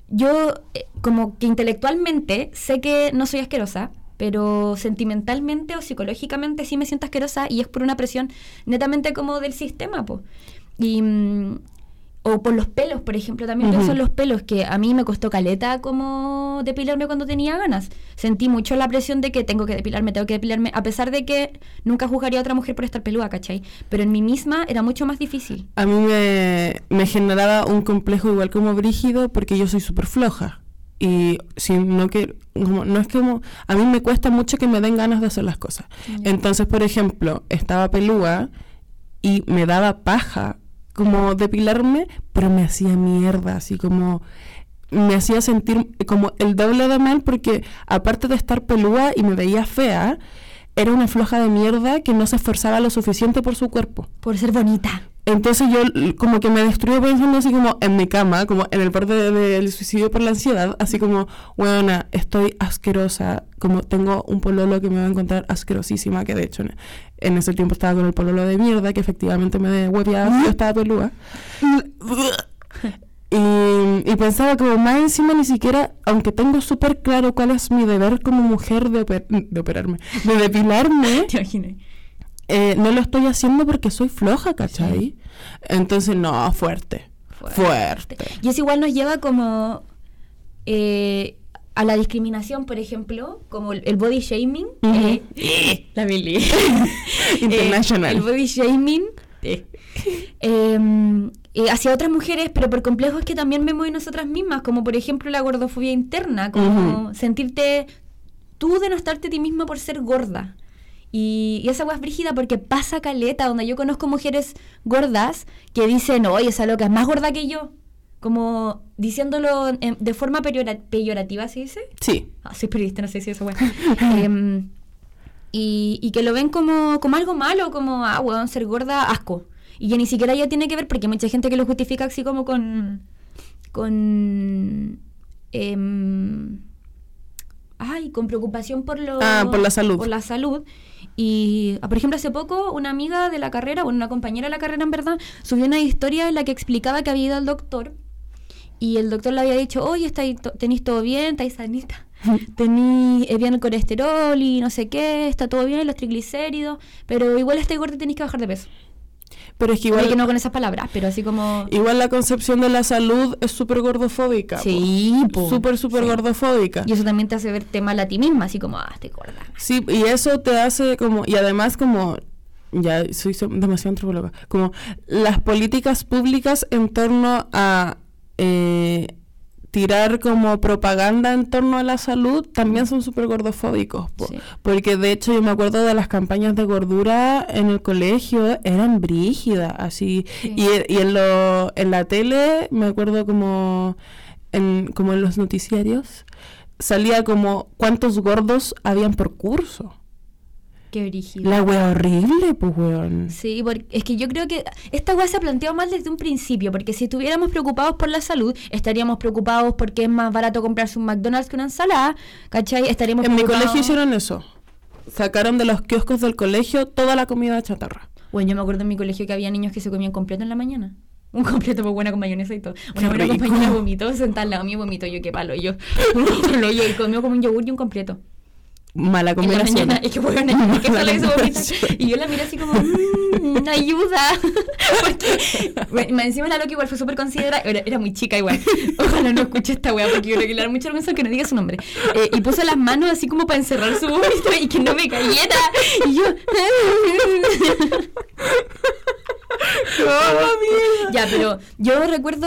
Yo eh, como que intelectualmente sé que no soy asquerosa, pero sentimentalmente o psicológicamente sí me siento asquerosa y es por una presión netamente como del sistema, po. Y... o por los pelos, por ejemplo, también pienso en los pelos, que a mí me costó caleta como depilarme cuando tenía ganas. Sentí mucho la presión de que tengo que depilarme, tengo que depilarme, a pesar de que nunca juzgaría a otra mujer por estar peluda, ¿cachai? Pero en mí misma era mucho más difícil. A mí me, me generaba un complejo igual como brígido porque yo soy súper floja. Y si no que como, no es como a mí me cuesta mucho que me den ganas de hacer las cosas. Entonces, por ejemplo, estaba pelúa y me daba paja como depilarme, pero me hacía mierda, así como me hacía sentir como el doble de mal porque aparte de estar pelúa y me veía fea, era una floja de mierda que no se esforzaba lo suficiente por su cuerpo. Por ser bonita. Entonces yo como que me destruyo pensando así como en mi cama, como en el borde de- del suicidio por la ansiedad, así como, weona, estoy asquerosa, como tengo un pololo que me va a encontrar asquerosísima, que de hecho en, ese tiempo estaba con el pololo de mierda, que efectivamente me hueveaba, yo estaba pelúa. Y, y pensaba como más encima ni siquiera, aunque tengo súper claro cuál es mi deber como mujer de, oper- de operarme, de depilarme, Te imaginé. eh, no lo estoy haciendo porque soy floja, ¿cachai? Entonces, no, fuerte. Fuerte. Y eso igual nos lleva como eh, a la discriminación, por ejemplo, como el, el body shaming. Eh, la Billy. International. Eh, el body shaming. eh, hacia otras mujeres, pero por complejos que también vemos en nosotras mismas, como por ejemplo la gordofobia interna, como sentirte tú denostarte a ti misma por ser gorda. Y, y esa weá es brígida porque pasa caleta, donde yo conozco mujeres gordas que dicen, oye, esa loca es más gorda que yo. Como diciéndolo de forma peyora- peyorativa, ¿se dice? Sí. Ah, soy periodista, no sé si eso weá. Em, y, y que lo ven como, como algo malo, como, ah, weón, ser gorda, asco. Y que ni siquiera ya tiene que ver, porque hay mucha gente que lo justifica así como con. con. em, ay, con preocupación por lo. Ah, por la salud. Por la salud. Y, ah, por ejemplo, hace poco una amiga de la carrera, bueno, una compañera de la carrera en verdad, subió una historia en la que explicaba que había ido al doctor y el doctor le había dicho, oye, tenéis todo bien, estáis sanita, tenéis eh, bien el colesterol y no sé qué, está todo bien, los triglicéridos, pero igual estáis gorda y tenéis que bajar de peso. Pero es que Igual que no con esas palabras, pero así como... igual la concepción de la salud es súper gordofóbica. Sí. Súper, súper Sí. gordofóbica. Y eso también te hace verte mal a ti misma, así como, ah, estoy gorda. Sí, y eso te hace como, y además como, ya soy so- demasiado antropóloga, como las políticas públicas en torno a eh, tirar como propaganda en torno a la salud también son súper gordofóbicos. po. Sí. Porque de hecho yo me acuerdo de las campañas de gordura en el colegio, eran brígidas, así. Sí. Y, y en, lo, en la tele, me acuerdo como en, como en los noticiarios, salía como cuántos gordos habían por curso. Qué brígido. La wea horrible, pues weón. Sí, porque es que yo creo que esta weá se ha planteado mal desde un principio, porque si estuviéramos preocupados por la salud, estaríamos preocupados porque es más barato comprarse un McDonald's que una ensalada, ¿cachai? Estaríamos En mi colegio hicieron eso. Sacaron de los kioscos del colegio toda la comida chatarra. Bueno, yo me acuerdo en mi colegio que había niños que se comían completo en la mañana. Un completo muy buena con mayonesa y todo. Una buena compañera vomitó, sentada al lado mío vomitó, yo qué palo, yo. Lo yo y comió como un yogur y un completo. Mala combinación. mañana, es que bueno, es que hizo vomitar. Y yo la miré así como, "Mm, ayuda. Porque, más encima la loca igual fue súper considerada, era, era muy chica igual. Ojalá no escuche esta weá porque yo creo que le da mucha vergüenza que no diga su nombre. Eh, y puso las manos así como para encerrar su vómito y que no me cayera. Y yo, ¡Oh, mierda! Ya, pero yo recuerdo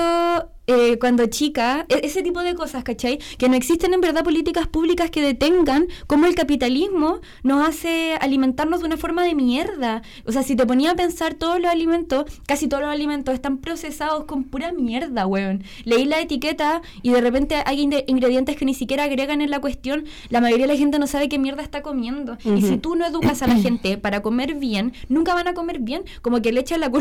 eh, cuando chica, e- ese tipo de cosas, ¿cachai? Que no existen en verdad políticas públicas que detengan cómo el capitalismo nos hace alimentarnos de una forma de mierda. O sea, si te ponía a pensar todos los alimentos, casi todos los alimentos están procesados con pura mierda, weón. Leí la etiqueta y de repente hay ingredientes que ni siquiera agregan en la cuestión. La mayoría de la gente no sabe qué mierda está comiendo. Y si tú no educas a la gente para comer bien, nunca van a comer bien. Como que le echan la culpa,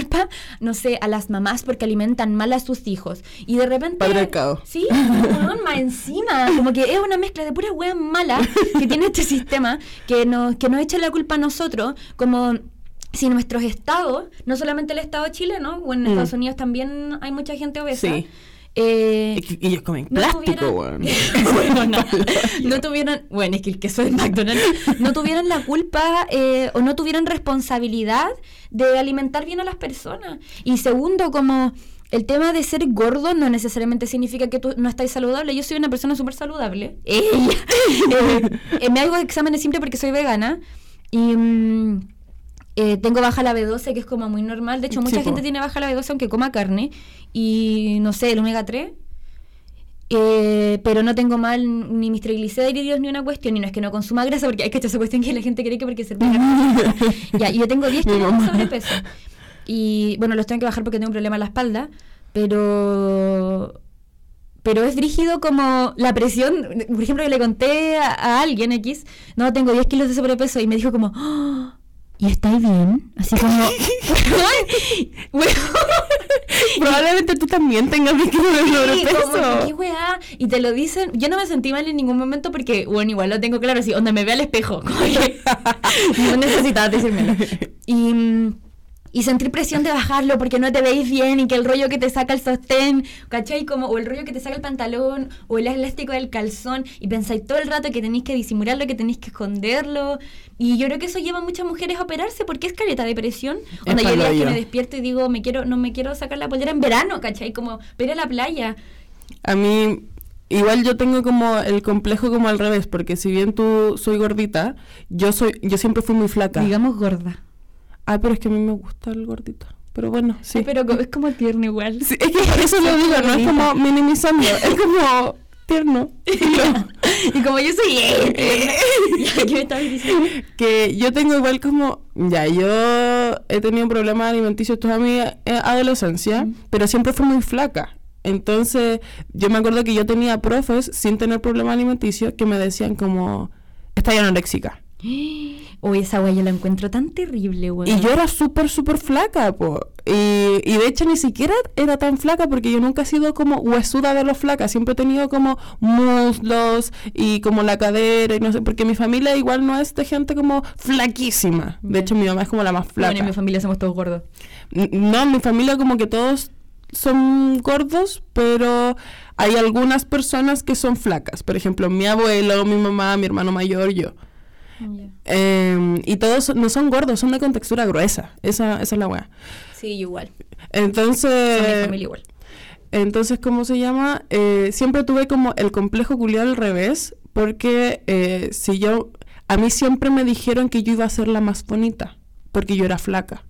no sé, a las mamás porque alimentan mal a sus hijos. Y de repente. Patriarcado. Sí, más encima. Como que es una mezcla de puras weas malas que tiene este sistema que nos, que nos echa la culpa a nosotros. Como si nuestros estados, no solamente el estado chileno, o en Mm. Estados Unidos también hay mucha gente obesa. Sí. Eh, Y que- ellos comen no plástico, tuvieran- bueno, no, no tuvieran, bueno, es que el queso de McDonald's, no tuvieran la culpa eh, o no tuvieran responsabilidad de alimentar bien a las personas. Y segundo, como el tema de ser gordo no necesariamente significa que tú no estás saludable. Yo soy una persona súper saludable. Eh, eh, me hago exámenes siempre porque soy vegana. Y mm, eh, tengo baja la B12, que es como muy normal. De hecho, Sí, mucha po. gente tiene baja la B12 aunque coma carne. Y no sé, el omega 3. Eh, pero no tengo mal ni mis triglicéridos ni una cuestión, y no es que no consuma grasa, porque hay que esa cuestión que la gente cree que porque ser vegana. ya, y yo tengo 10 Mi kilos de sobrepeso. Y bueno, los tengo que bajar porque tengo un problema en la espalda, pero. Pero es rígido como la presión. Por ejemplo, que le conté a, a alguien X, no, tengo 10 kilos de sobrepeso, y me dijo como, "Ah, ¿y estáis bien? Así como, "Weón, Probablemente tú también tengas 10 kilos de Sí, sobrepeso. que, ¿qué weá? Y te lo dicen. Yo no me sentí mal en ningún momento porque, bueno, igual lo tengo claro así, donde me ve al espejo. como que no necesitaba decírmelo. Y, mm, y sentir presión de bajarlo porque no te veis bien y que el rollo que te saca el sostén, ¿cachai? Como, o el rollo que te saca el pantalón, o el elástico del calzón, y pensáis todo el rato que tenéis que disimularlo, que tenéis que esconderlo. Y yo creo que eso lleva a muchas mujeres a operarse porque es caleta de presión. Es Onda, yo días que me despierto y digo, me quiero, no me quiero sacar la polera en verano, ¿cachai? Como, pero a la playa. A mí, igual yo tengo como el complejo como al revés, porque si bien tú soy gordita, yo soy, yo siempre fui muy flaca. Digamos gorda. Ah, pero es que a mí me gusta el gordito. Pero bueno, sí. Pero es como tierno igual. Sí, es que eso lo digo, no es como minimizando, es como tierno. y como yo soy... ya, ¿qué me estabas diciendo? que yo tengo igual como, ya, yo he tenido problemas alimenticios toda mi eh, adolescencia, Mm. pero siempre fui muy flaca. Entonces, yo me acuerdo que yo tenía profes sin tener problemas alimenticios que me decían como, estás anoréxica. Uy, esa yo la encuentro tan terrible. Y yo era súper, súper flaca, po. Y, y de hecho ni siquiera era tan flaca porque yo nunca he sido como huesuda de los flacas. Siempre he tenido como muslos y como la cadera y no sé, porque mi familia igual no es de gente como flaquísima. De hecho mi mamá es como la más flaca. Bueno, en mi familia somos todos gordos. No, en mi familia como que todos son gordos, pero hay algunas personas que son flacas. Por ejemplo, mi abuelo, mi mamá, mi hermano mayor, yo. Eh, y todos no son gordos, son de contextura gruesa. Esa, esa es la weá. Sí, igual. Entonces, Son mi familia igual. entonces, ¿cómo se llama? Eh, siempre tuve como el complejo culiado al revés, porque eh, si yo, a mí siempre me dijeron que yo iba a ser la más bonita, porque yo era flaca.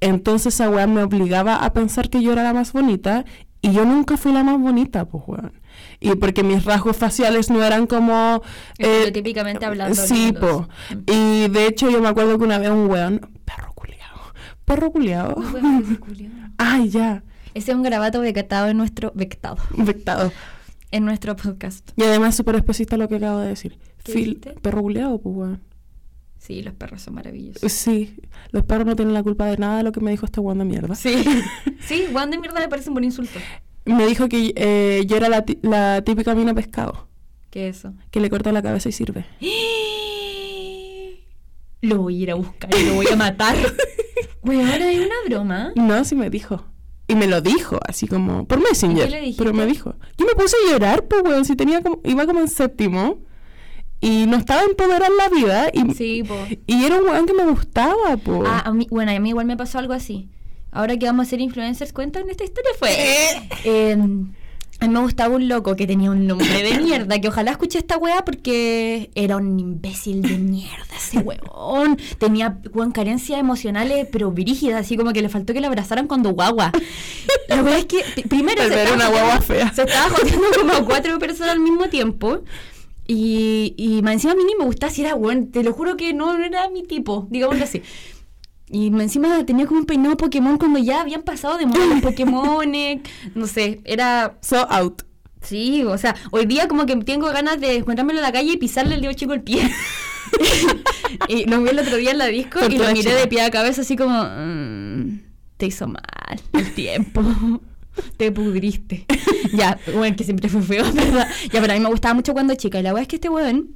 Entonces esa weá me obligaba a pensar que yo era la más bonita, y yo nunca fui la más bonita, pues weón. Y porque mis rasgos faciales no eran como... eh, Estereotípicamente hablando, Sí, po. Y de hecho yo me acuerdo que una vez un weón, perro culiado, perro culiao. Ay, ya, Ese es un grabato vectado en nuestro... Vectado. vectado. En nuestro podcast. Y además súper especista lo que acabo de decir. ¿Qué Fil, perro culiado, pues weón. Sí, los perros son maravillosos. Sí, los perros no tienen la culpa de nada de lo que me dijo este de mierda. Sí. sí, Juan de mierda me parece un buen insulto. Me dijo que eh, yo era la, típica mina pescado, ¿Qué es eso? que le corta la cabeza y sirve. Lo voy a ir a buscar y lo voy a matar. Weón, hay una broma. No, sí me dijo. Y me lo dijo, así como, por Messenger. ¿Y qué le pero me dijo. Yo me puse a llorar, pues, weón, si tenía como, iba como en séptimo. Y no estaba empoderado en la vida. Y, Sí, po. y era un weón que me gustaba, po. Ah, a mí, bueno, a mí igual me pasó algo así. Ahora que vamos a ser influencers, cuentan esta historia fue. Eh, a mí me gustaba un loco que tenía un nombre de mierda, que ojalá escuche esta weá porque era un imbécil de mierda ese weón. Tenía weón, carencias emocionales, pero brígidas, así como que le faltó que le abrazaran cuando guagua. La weá es que primero se estaba una guagua fea. Se estaba joteando como a cuatro personas al mismo tiempo. Y, y encima a mí ni me gustaba si era weón. Te lo juro que no, no era mi tipo, digámoslo así. Y encima tenía como un peinado Pokémon cuando ya habían pasado de moda los Pokémon. no sé, era. So out. Sí, o sea, hoy día como que tengo ganas de encontrármelo en la calle y pisarle el dedo chico el pie. y lo vi el otro día en la disco y lo miré chica. de pie a cabeza así como. "Mm, te hizo mal el tiempo. Te pudriste. ya, bueno, que siempre fue feo, ¿verdad? Ya, pero a mí me gustaba mucho cuando chica. Y la verdad es que este weón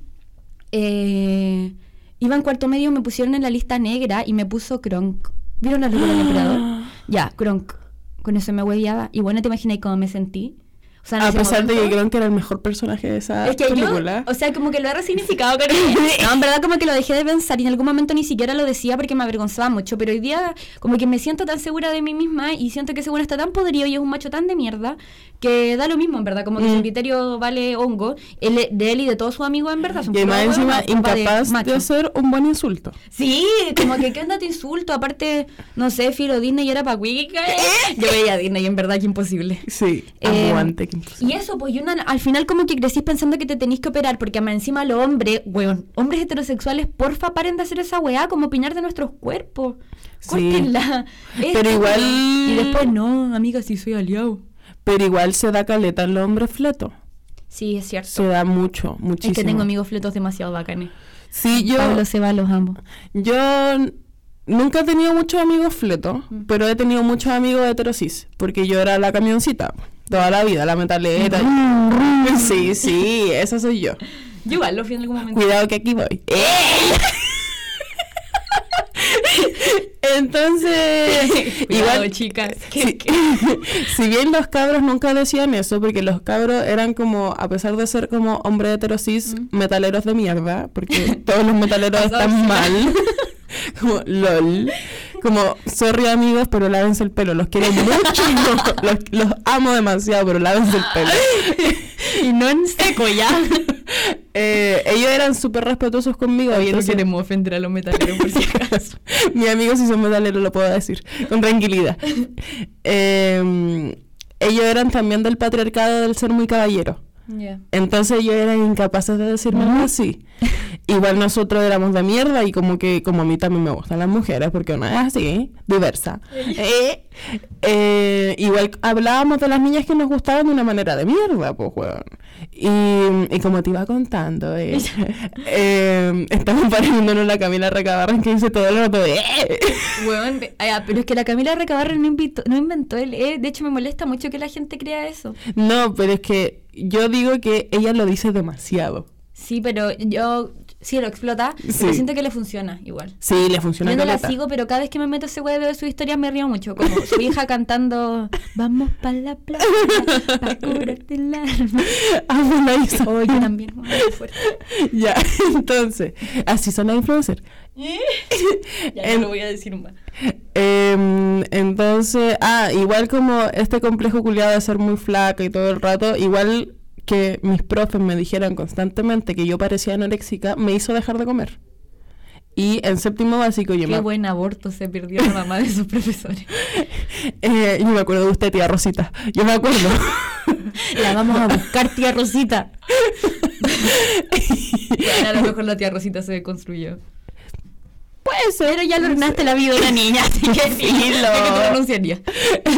eh, iba en cuarto medio, me pusieron en la lista negra y me puso Kronk. ¿Vieron la película del emperador? Ya, Kronk. Con eso me hueviaba. Y bueno, te imagináis cómo me sentí. O sea, en A pesar de que creo que era el mejor personaje de esa es que película. yo, o sea, como que lo he resignificado con No, en verdad como que lo dejé de pensar y en algún momento ni siquiera lo decía porque me avergonzaba mucho, pero hoy día como que me siento tan segura de mí misma y siento que ese bueno está tan podrido y es un macho tan de mierda que da lo mismo, en verdad, como que Mm. su criterio vale hongo, él, de él y de todos sus amigos, en verdad, son y además encima de incapaz de hacer un buen insulto. Sí, como que qué onda te insulto, aparte, no sé, Filo Disney era pa' Wicca, Yo veía a Disney, en verdad, que imposible. Sí, Eh, aguante. Y eso, pues, y una- al final como que crecís pensando que te tenéis que operar, porque más encima los hombres, weón, hombres heterosexuales, porfa, paren de hacer esa weá, como opinar de nuestros cuerpos. Sí. Córtenla. Pero igual- Y después, no, amiga, sí soy aliado. Pero igual se da caleta en los hombres fletos. Sí, es cierto. Se da mucho, muchísimo. es que tengo amigos fletos demasiado bacanes. Sí, yo, Pablo Seba, los amo. yo nunca he tenido muchos amigos fletos, Mm. pero he tenido muchos amigos heterosis, porque yo era la camioncita toda la vida, la metalera. Sí, sí, esa soy yo. Yo igual lo fui en algún momento. Cuidado que aquí voy. Entonces, Cuidado, igual, chicas. si, si bien los cabros nunca decían eso, porque los cabros eran como, a pesar de ser como hombres heterosis, metaleros de mierda, porque todos los metaleros están mal. como, lol. Como, sorry amigos, pero lávense el pelo. Los quiero mucho. los, los amo demasiado, pero lávense el pelo. y no en seco ya. Eh, ellos eran súper respetuosos conmigo. Oye, no queremos ofender a los metaleros por si acaso. Mi amigo si son metaleros lo puedo decir con tranquilidad. Eh, ellos eran también del patriarcado del ser muy caballero. Entonces ellos eran incapaces de decirme así. Igual nosotros éramos de mierda y como que como a mí también me gustan las mujeres porque una es así, diversa. Eh, eh, igual hablábamos de las niñas que nos gustaban de una manera de mierda, pues weón. Y, y como te iba contando, eh, eh, estamos pariéndonos la Camila Recabarren que dice todo el rato de... "Eh". Weón, ah, pero es que la Camila Recabarre no, invitó- no inventó el E. De hecho, me molesta mucho que la gente crea eso. No, pero es que yo digo que ella lo dice demasiado. Sí, pero yo sí lo explota, Sí. pero siento que le funciona igual. Sí, le funciona Yo no la sigo, pero cada vez que me meto ese web de sus historias me río mucho. Como su hija cantando Vamos pa' la playa para curarte el alma. Amo la Isa. Oh, yo también, muy fuerte. Ya, entonces, así son las influencers. Ya En- no lo voy a decir más. Em, entonces, ah, igual como este complejo culiado de ser muy flaca y todo el rato, igual que mis profes me dijeran constantemente que yo parecía anoréxica, me hizo dejar de comer. Y en séptimo básico yo Qué me, buen aborto se perdió la mamá de sus profesores. eh, yo me acuerdo de usted, tía Rosita. Yo me acuerdo. La vamos a buscar, tía Rosita. Bueno, a lo mejor la tía Rosita se deconstruyó. Puede ser. Pero ya lo ordenaste la vida de una niña, así que sí, Filo. ¿de qué te renunciaría?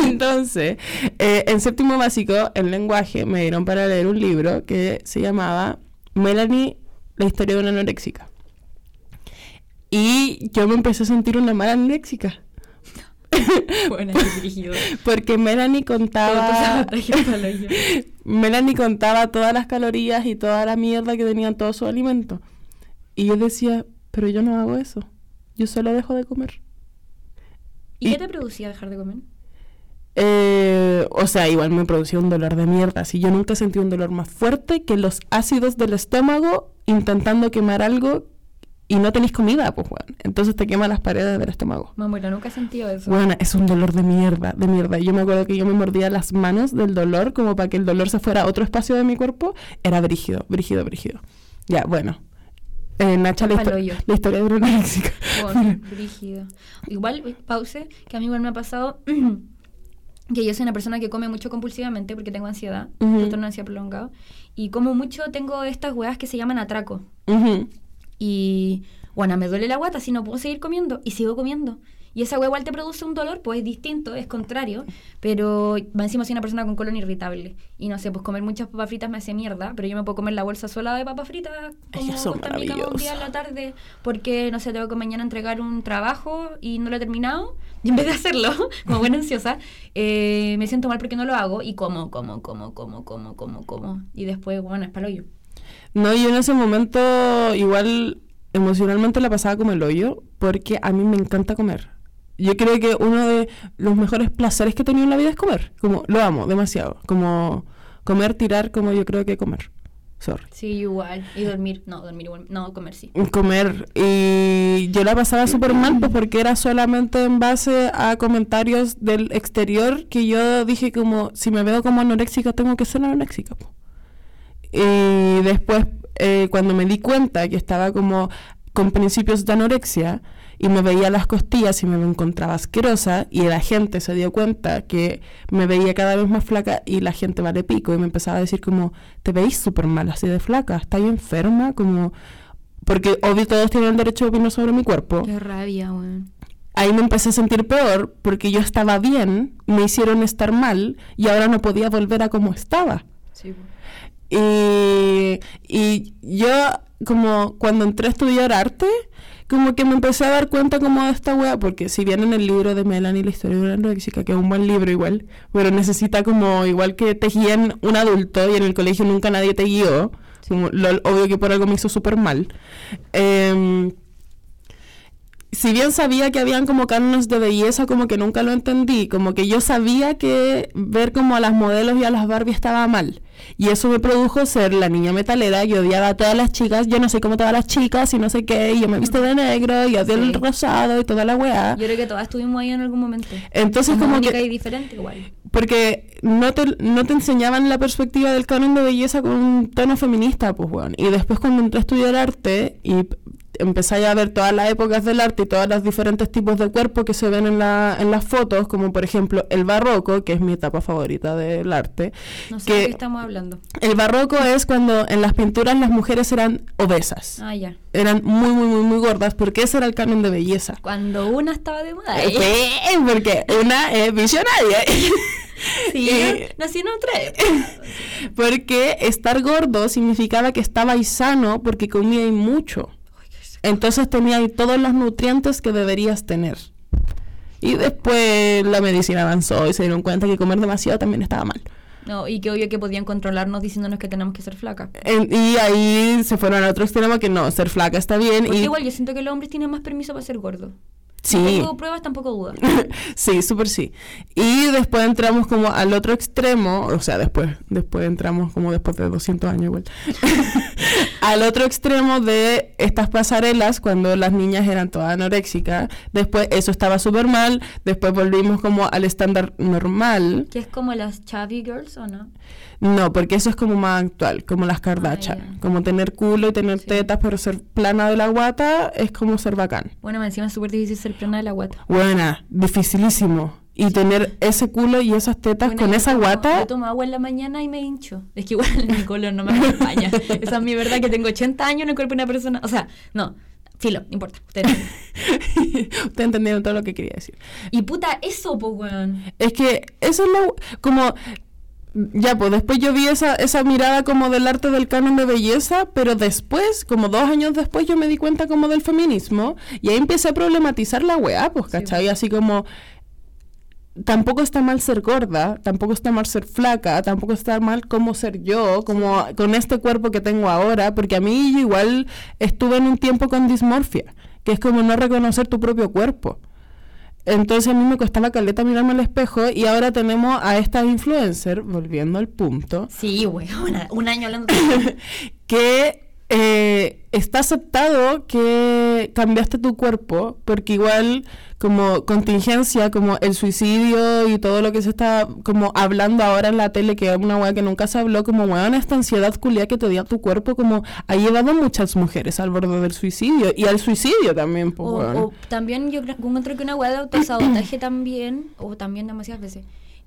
Entonces, eh, en séptimo básico, en lenguaje, me dieron para leer un libro que se llamaba Melanie, la historia de una anoréxica. Y yo me empecé a sentir una mala anoréxica. Dirigido. Porque Melanie contaba. Melanie contaba todas las calorías y toda la mierda que tenían todos sus alimentos. Y yo decía, pero yo no hago eso. Yo solo dejo de comer. ¿Y Y- qué te producía dejar de comer? Eh, o sea, igual me producía un dolor de mierda. Si yo nunca sentí un dolor más fuerte que los ácidos del estómago intentando quemar algo y no tenéis comida, pues, weón. Entonces te quema las paredes del estómago. Mamura, nunca he sentido eso. Bueno, es un dolor de mierda, de mierda. Yo me acuerdo que yo me mordía las manos del dolor como para que el dolor se fuera a otro espacio de mi cuerpo. Era brígido, brígido, brígido. Ya, bueno. Eh, Nacha, la, histo- la historia de brígido. Igual, eh, pause, que a mí igual me ha pasado que yo soy una persona que come mucho compulsivamente porque tengo ansiedad, Ujú. trastorno de ansiedad prolongado, y como mucho tengo estas hueas que se llaman atraco. Y bueno, me duele la guata si no puedo seguir comiendo y sigo comiendo. Y esa hueá igual te produce un dolor, pues es distinto, es contrario, pero encima soy una persona con colon irritable. Y no sé, pues comer muchas papas fritas me hace mierda, pero yo me puedo comer la bolsa sola de papas fritas como son un día en la tarde, porque no sé, tengo que mañana entregar un trabajo y no lo he terminado. Y en vez de hacerlo, como buena ansiosa, eh, me siento mal porque no lo hago y como, como, como, como, como, como, como. Y después, bueno, es palo yo. No, yo en ese momento igual emocionalmente la pasaba como el hoyo, porque a mí me encanta comer. Yo creo que uno de los mejores placeres que he tenido en la vida es comer. Como lo amo demasiado. Como comer, tirar, como yo creo que comer. Sorry. Sí, igual. Y dormir, no, dormir igual, no, comer sí. Comer. Y yo la pasaba súper mal, pues porque era solamente en base a comentarios del exterior que yo dije como, si me veo como anoréxica, tengo que ser anoréxica. po. Y después, eh, cuando me di cuenta que estaba como con principios de anorexia y me veía las costillas y me encontraba asquerosa y la gente se dio cuenta que me veía cada vez más flaca y la gente vale pico y me empezaba a decir como, te veis súper mal así de flaca, ¿estás enferma? Como... Porque obvio todos tienen derecho a opinar sobre mi cuerpo. Qué rabia, weón. Ahí me empecé a sentir peor porque yo estaba bien, me hicieron estar mal y ahora no podía volver a como estaba. Sí, Y, y yo, como cuando entré a estudiar arte, como que me empecé a dar cuenta como de esta wea, porque si bien en el libro de Melanie, la historia de una anoréxica, que es un buen libro igual, pero necesita como, igual que te guían un adulto y en el colegio nunca nadie te guió, como, lo, obvio que por algo me hizo súper mal. Em, si bien sabía que habían como cánones de belleza, como que nunca lo entendí, como que yo sabía que ver como a las modelos y a las Barbie estaba mal. Y eso me produjo ser la niña metalera, yo odiaba a todas las chicas, yo no sé cómo todas las chicas y no sé qué, y yo me viste de negro y odio el Sí. rosado y toda la weá. Yo creo que todas estuvimos ahí en algún momento. Entonces como única que y diferente igual. porque no te, no te enseñaban la perspectiva del canon de belleza con un tono feminista, pues bueno. Y después cuando entré a estudiar arte y empecé a ver todas las épocas del arte y todos los diferentes tipos de cuerpo que se ven en, la, en las fotos, como por ejemplo el barroco, que es mi etapa favorita del arte. No sé que de qué estamos hablando. El barroco es cuando en las pinturas las mujeres eran obesas. Ah, ya. Eran muy, muy, muy, muy gordas porque ese era el canon de belleza. Cuando una estaba de moda. Sí, porque una es visionaria. Sí, Eh, nací en otra época. Porque estar gordo significaba que estabais sano porque comíais mucho. Entonces teníais todos los nutrientes que deberías tener. Y después la medicina avanzó y se dieron cuenta que comer demasiado también estaba mal. No, y que obvio que podían controlarnos diciéndonos que tenemos que ser flacas. En- y ahí se fueron al otro extremo que no, ser flaca está bien. Porque y igual yo siento que los hombres tienen más permiso para ser gordos. Sí, tengo pruebas, tampoco dudas. sí, súper sí. Y después entramos como al otro extremo, o sea, después, después entramos como después de 200 años igual, al otro extremo de estas pasarelas cuando las niñas eran todas anoréxicas. Después eso estaba súper mal, después volvimos como al estándar normal. Que es como las chubby girls, ¿o no? No, porque eso es como más actual, como las Kardashian. Ah, ya. Como tener culo y tener Sí. tetas, pero ser plana de la guata es como ser bacán. Bueno, encima es súper difícil ser plana de la guata. Buena, dificilísimo. Y tener ese culo y esas tetas Bueno, con esa tomo- guata. Yo tomo agua en la mañana y me hincho. Es que igual mi color no me acompaña. Esa es mi verdad que tengo 80 años en el cuerpo de una persona. O sea, no, filo, no importa. Ustedes. Ustedes entendieron todo lo que quería decir. y puta, eso, pues, weón. Es que eso es lo. Como. Ya, pues después yo vi esa, esa mirada como del arte del canon de belleza, pero después, como dos años después, yo me di cuenta como del feminismo y ahí empecé a problematizar la weá, pues, Sí, ¿cachai? Así como. Tampoco está mal ser gorda, tampoco está mal ser flaca, tampoco está mal como ser yo, como con este cuerpo que tengo ahora, porque a mí yo igual estuve en un tiempo con dismorfia, que es como no reconocer tu propio cuerpo. Entonces a mí me costaba caleta mirarme al espejo y ahora tenemos a esta influencer, volviendo al punto, Sí, weón. Un año hablando. que eh, está aceptado que cambiaste tu cuerpo, porque igual como contingencia, como el suicidio y todo lo que se está como hablando ahora en la tele, que es una weá que nunca se habló, como weón, esta ansiedad culia que te dio tu cuerpo, como ha llevado a muchas mujeres al borde del suicidio y al suicidio también, pues, O, weón. o también yo creo- encuentro que una hueá de autosabotaje también, o también demasiadas veces,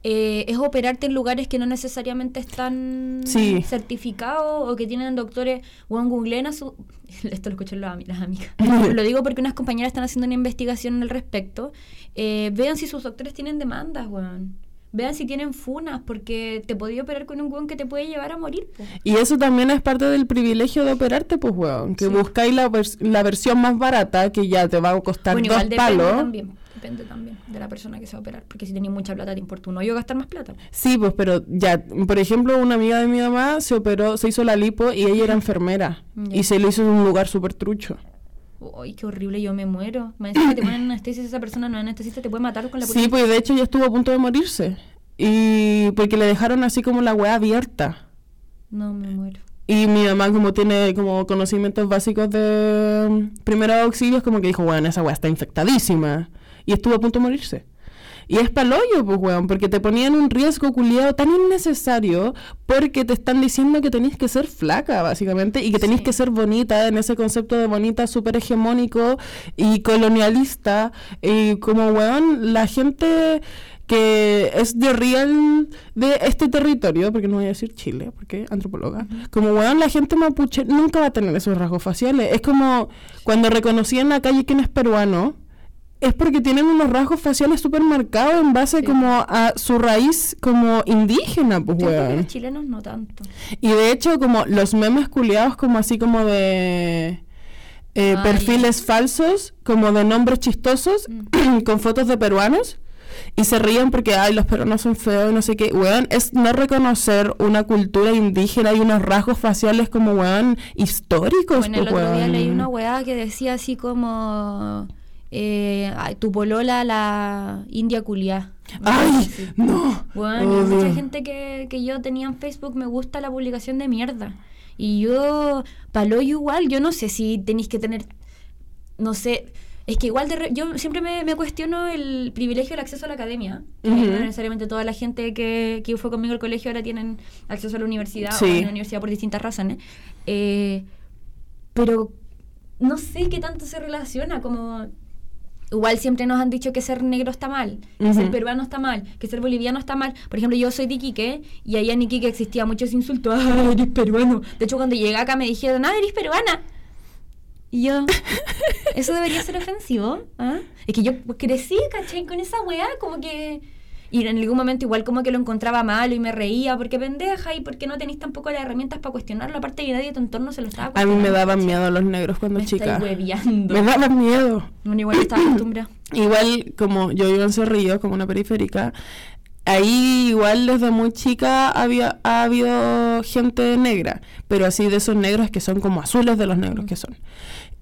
eh, es operarte en lugares que no necesariamente están Sí. certificados o que tienen doctores. Juan googleen a su... Esto lo escuchan las, ami- las amigas. lo digo porque unas compañeras están haciendo una investigación al respecto. Eh, vean si sus doctores tienen demandas, weón. Vean si tienen funas, porque te podía operar con un weón que te puede llevar a morir. Y eso también es parte del privilegio de operarte, pues, weón. Que Sí. buscáis la, vers- la versión más barata, que ya te va a costar Bueno, dos igual palos. también. Depende también de la persona que se va a operar. Porque si tenéis mucha plata, te importa un hoyo gastar más plata. Sí, pues, pero ya, por ejemplo, una amiga de mi mamá se operó, se hizo la lipo y ella era enfermera. Ya. Y se lo hizo en un lugar súper trucho. Uy, qué horrible, yo me muero. Me dicen que te ponen anestesia esa persona no es anestesista, te puede matar con la Sí, pues de hecho ella estuvo a punto de morirse. Y porque le dejaron así como la weá abierta. No, me muero. Y mi mamá como tiene como conocimientos básicos de mm, primeros auxilios, como que dijo, bueno, esa weá está infectadísima. Y estuvo a punto de morirse. Y es palollo, pues, weón, porque te ponían un riesgo culiado tan innecesario porque te están diciendo que tenés que ser flaca, básicamente, y que tenés Sí. que ser bonita en ese concepto de bonita súper hegemónico y colonialista. Y como, weón, la gente que es de real de este territorio, porque no voy a decir Chile, porque antropóloga, como weón, la gente mapuche nunca va a tener esos rasgos faciales. Es como cuando reconocí en la calle quién es peruano, es porque tienen unos rasgos faciales súper marcados en base Sí. como a su raíz como indígena, pues weón. los chilenos no tanto. Y de hecho, como los memes culiados, como así como de eh, perfiles falsos, como de nombres chistosos, con fotos de peruanos, y se ríen porque, ay, los peruanos son feos y no sé qué. Weón, es no reconocer una cultura indígena y unos rasgos faciales como, weón, históricos. Bueno, el pues, otro día weón. leí una weá que decía así como... Eh, tu polola la india culiá. Ay, Sí. no. Bueno, Oh, mucha gente que, que yo tenía en Facebook me gusta la publicación de mierda. Y yo, palo igual, yo no sé si tenéis que tener, no sé, es que igual de re- yo siempre me, me cuestiono el privilegio del acceso a la academia. No necesariamente toda la gente que, que fue conmigo al colegio ahora tienen acceso a la universidad o Sí. a la universidad por distintas razones. Eh, pero no sé qué tanto se relaciona, como igual siempre nos han dicho que ser negro está mal, que ser peruano está mal, que ser boliviano está mal. Por ejemplo, yo soy de Iquique y allá en Iquique existía muchos insultos, ah, eres peruano. De hecho, cuando llegué acá me dijeron, ah, eres peruana. Y yo, ¿eso debería ser ofensivo? ¿Ah? Es que yo crecí, ¿cachai? Con esa weá, como que... Y en algún momento igual como que lo encontraba malo y me reía, porque pendeja y porque no tenéis tampoco las herramientas para cuestionarlo, aparte que nadie de tu entorno se lo estaba A mí cuestionando. me daban miedo los negros cuando Me chica. Me daban miedo. Bueno, igual estaba acostumbrada. Igual, como yo vivo en Cerrillo, como una periférica, ahí igual desde muy chica había, ha habido gente negra, pero así de esos negros que son como azules de los negros que son.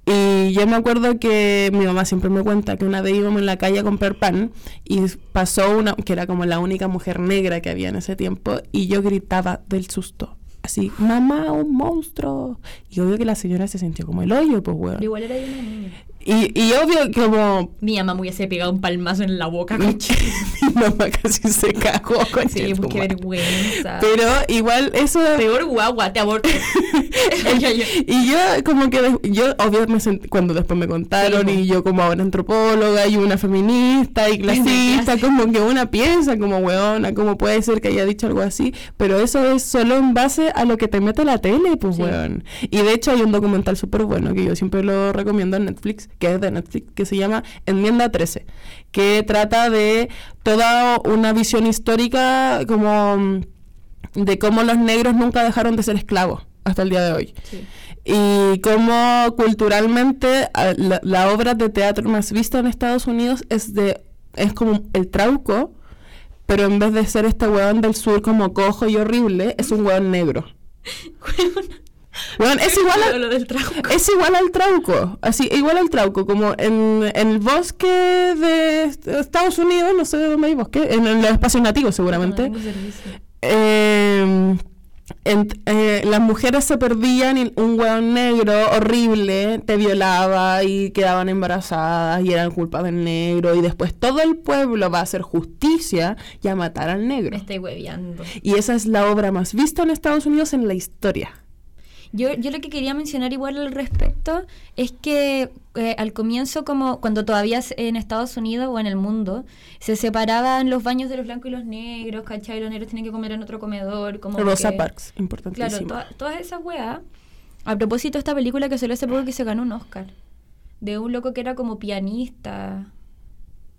Y yo me acuerdo que mi mamá siempre me cuenta que una vez íbamos en la calle a comprar pan y pasó una, que era como la única mujer negra que había en ese tiempo, y yo gritaba del susto. Así, mamá, un monstruo. Y obvio que la señora se sintió como el hoyo, pues, weón. igual era de una niña. Y, y obvio como Mi mamá me hubiese pegado un palmazo en la boca, mi coche. mamá casi se cagó con Sí, pues qué vergüenza. Pero igual eso Peor guagua, te aborto. y yo como que yo obvio me sentí cuando después me contaron Sí, y yo como ahora antropóloga y una feminista y clasista como que una piensa como weona cómo puede ser que haya dicho algo así pero eso es solo en base a lo que te mete la tele pues Sí. weón y de hecho hay un documental súper bueno que yo siempre lo recomiendo en Netflix que es de Netflix que se llama Enmienda 13 que trata de toda una visión histórica como mm, de cómo los negros nunca dejaron de ser esclavos hasta el día de hoy. Sí. Y cómo culturalmente a, la, la obra de teatro más vista en Estados Unidos es de es como el trauco, pero en vez de ser este hueón del sur como cojo y horrible, es un hueón negro. Weón, es igual a- lo del trauco. es igual al trauco, así, igual al trauco, como en, en el bosque de est- Estados Unidos, no sé de dónde hay bosque, en, en los espacios nativos seguramente. No tengo servicio. Eh, eh, las mujeres se perdían y un hueón negro horrible te violaba y quedaban embarazadas y eran culpa del negro y después todo el pueblo va a hacer justicia y a matar al Me negro. estoy hueveando. Y esa es la obra más vista en Estados Unidos en la historia. Yo, yo lo que quería mencionar igual al respecto es que eh, al comienzo, como cuando todavía en Estados Unidos o en el mundo, se separaban los baños de los blancos y los negros, ¿cachai? Los negros tienen que comer en otro comedor. Como Rosa que- Parks, Claro, importantísimo. toda- todas esas weas. A propósito, esta película que salió hace poco que se ganó un Oscar. De un loco que era como pianista.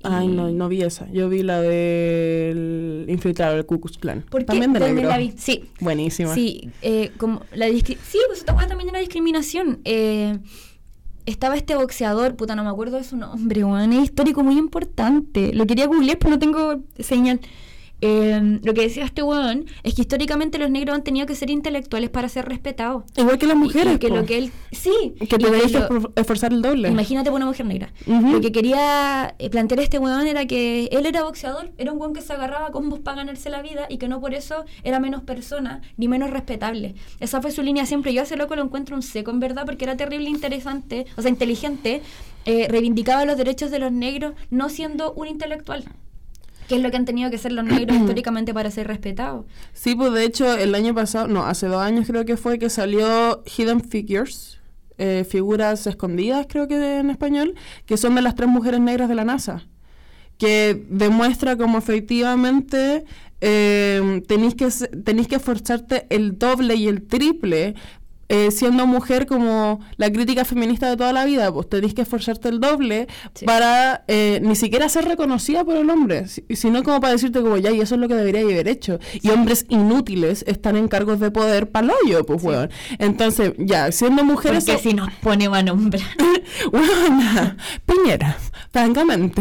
Ay, no, no vi esa. Yo vi la del infiltrado del Ku Klux Klan. ¿Por qué? También de También la vi. Sí, Buenísima. Sí, eh, como la sí, pues esta también era discriminación. Eh, estaba este boxeador, puta, no me acuerdo de su nombre, weón, es histórico muy importante. Lo quería googlear, pero no tengo señal. Eh, lo que decía este weón es que históricamente los negros han tenido que ser intelectuales para ser respetados. Igual que las mujeres. y que po. lo que él. Sí, Que te lo- esfor- esforzar el doble. Imagínate por una mujer negra. Lo que quería eh, plantear este weón era que él era boxeador, era un weón que se agarraba a combos para ganarse la vida y que no por eso era menos persona ni menos respetable. Esa fue su línea siempre. Yo ese loco lo encuentro un seco, en verdad, porque era terrible interesante, o sea, inteligente, eh, reivindicaba los derechos de los negros no siendo un intelectual. Que es lo que han tenido que ser los negros históricamente para ser respetados. Sí, pues de hecho el año pasado, no, hace dos años creo que fue que salió Hidden Figures, eh, figuras escondidas creo que en español, que son de las tres mujeres negras de la NASA, que demuestra como efectivamente eh, tenéis que, tenéis que esforzarte el doble y el triple. Eh, siendo mujer como la crítica feminista de toda la vida, pues tenéis que esforzarte el doble Sí. para eh, ni siquiera ser reconocida por el hombre, si- sino como para decirte como ya, y eso es lo que debería haber hecho. Y hombres inútiles están en cargos de poder paloyo, pues, weón. Entonces, ya, siendo mujeres... Porque si nos pone a nombrar. Piñera, francamente.